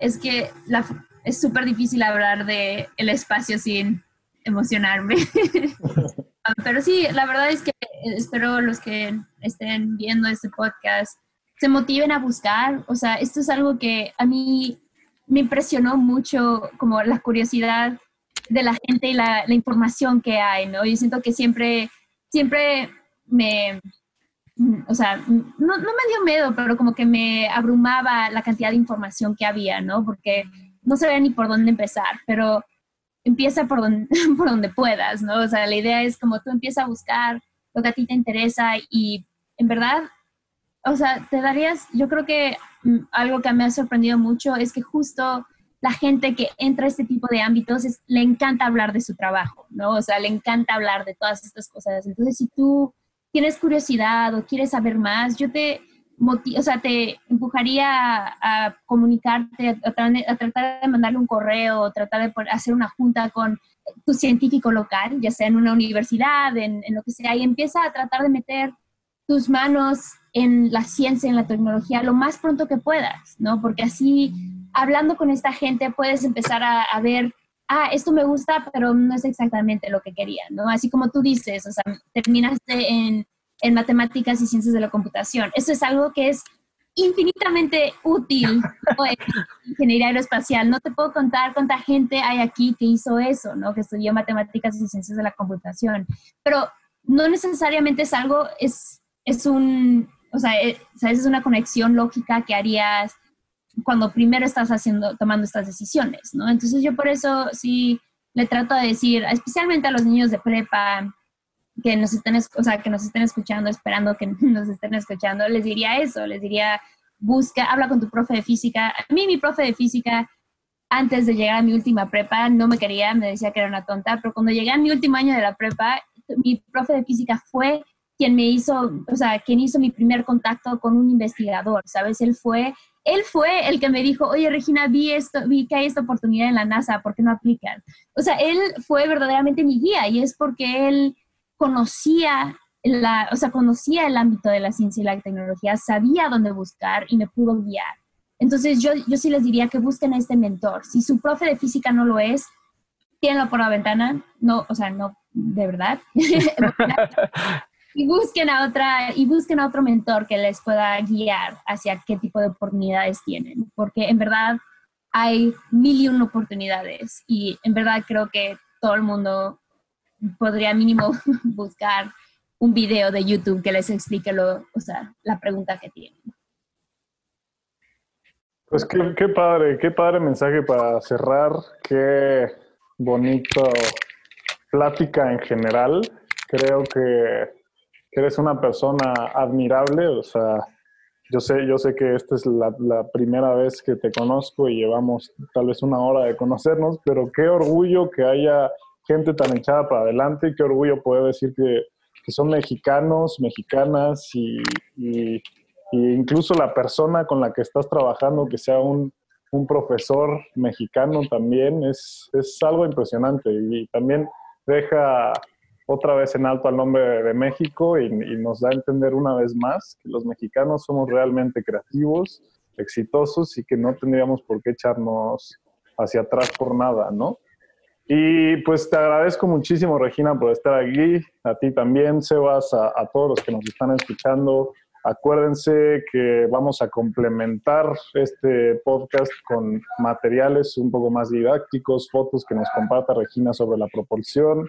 es que la, es súper difícil hablar de el espacio sin emocionarme. pero sí, la verdad es que espero los que estén viendo este podcast se motiven a buscar, o sea, esto es algo que a mí me impresionó mucho, como la curiosidad de la gente y la, información que hay, ¿no? Yo siento que siempre, siempre me, o sea, no, no, me dio miedo, pero como que me abrumaba la cantidad de información que había, ¿no? Porque no sabía ni por dónde empezar, pero empieza por donde, por donde puedas, ¿no? O sea, la idea es como tú empiezas a buscar lo que a ti te interesa y en verdad, o sea, te darías, yo creo que mm, algo que me ha sorprendido mucho es que justo la gente que entra a este tipo de ámbitos le encanta hablar de su trabajo, ¿no? O sea, le encanta hablar de todas estas cosas. Entonces, si tú tienes curiosidad o quieres saber más, yo te, o sea, te empujaría a, comunicarte, a, tratar de mandarle un correo, o tratar de hacer una junta con tu científico local, ya sea en una universidad, en, en lo que sea, y empieza a tratar de meter tus manos en la ciencia, en la tecnología, lo más pronto que puedas, ¿no? Porque así, hablando con esta gente, puedes empezar a, a, ver, ah, esto me gusta, pero no es exactamente lo que quería, ¿no? Así como tú dices, o sea, terminaste en en matemáticas y ciencias de la computación. Eso es algo que es infinitamente útil en ingeniería aeroespacial. No te puedo contar cuánta gente hay aquí que hizo eso, ¿no? Que estudió matemáticas y ciencias de la computación. Pero no necesariamente es algo, es, es un, o sea, es, es una conexión lógica que harías cuando primero estás haciendo, tomando estas decisiones, ¿no? Entonces yo por eso sí le trato de decir, especialmente a los niños de prepa, que nos estén, o sea, que nos estén escuchando, esperando que nos estén escuchando, les diría eso, les diría, busca, habla con tu profe de física. A mí mi profe de física, antes de llegar a mi última prepa, no me quería, me decía que era una tonta, pero cuando llegué a mi último año de la prepa, mi profe de física fue quien me hizo, o sea, quien hizo mi primer contacto con un investigador, ¿sabes? Él fue, él fue el que me dijo, oye, Regina, vi esto, vi que hay esta oportunidad en la NASA, ¿por qué no aplican? O sea, él fue verdaderamente mi guía y es porque él conocía la, o sea, conocía el ámbito de la ciencia y la tecnología, sabía dónde buscar y me pudo guiar. Entonces yo, yo sí les diría que busquen a este mentor. Si su profe de física no lo es, tírenlo por la ventana, no, o sea, no, de verdad. y busquen a otra, y busquen a otro mentor que les pueda guiar hacia qué tipo de oportunidades tienen, porque en verdad hay mil y una oportunidades y en verdad creo que todo el mundo podría mínimo buscar un video de YouTube que les explique lo, o sea, la pregunta que tienen. Pues qué, qué padre, qué padre mensaje para cerrar, qué bonito plática en general. Creo que, que eres una persona admirable, o sea, yo sé, yo sé que esta es la, la, primera vez que te conozco y llevamos tal vez una hora de conocernos, pero qué orgullo que haya gente tan echada para adelante. Qué orgullo poder decir que, que son mexicanos, mexicanas y, y, incluso la persona con la que estás trabajando, que sea un, un profesor mexicano también, es, es algo impresionante y también deja otra vez en alto al nombre de México y, y, nos da a entender una vez más que los mexicanos somos realmente creativos, exitosos y que no tendríamos por qué echarnos hacia atrás por nada, ¿no? Y pues te agradezco muchísimo, Regina, por estar aquí. A ti también, Sebas, a, a, todos los que nos están escuchando. Acuérdense que vamos a complementar este podcast con materiales un poco más didácticos, fotos que nos comparta Regina sobre la proporción,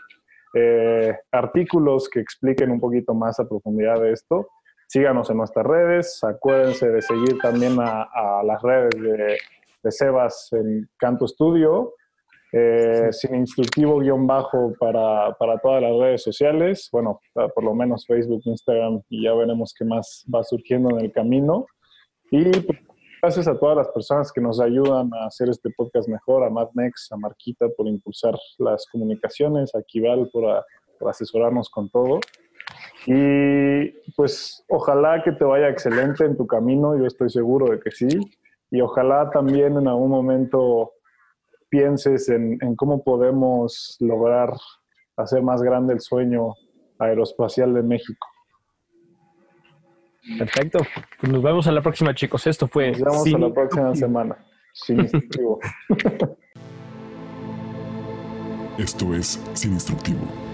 eh, artículos que expliquen un poquito más a profundidad de esto. Síganos en nuestras redes. Acuérdense de seguir también a, a las redes de, de Sebas en Canto Studio eh, sin instructivo guion bajo para, para, todas las redes sociales, bueno, por lo menos Facebook, Instagram y ya veremos qué más va surgiendo en el camino. Y pues, gracias a todas las personas que nos ayudan a hacer este podcast mejor, a Next, a Marquita por impulsar las comunicaciones, a Kival por asesorarnos con todo. Y pues ojalá que te vaya excelente en tu camino, yo estoy seguro de que sí. Y ojalá también en algún momento pienses en, cómo podemos lograr hacer más grande el sueño aeroespacial de México. Perfecto. Pues nos vemos a la próxima, chicos. Esto fue. Nos vemos a la próxima semana. Sin instructivo. Esto es Sin Instructivo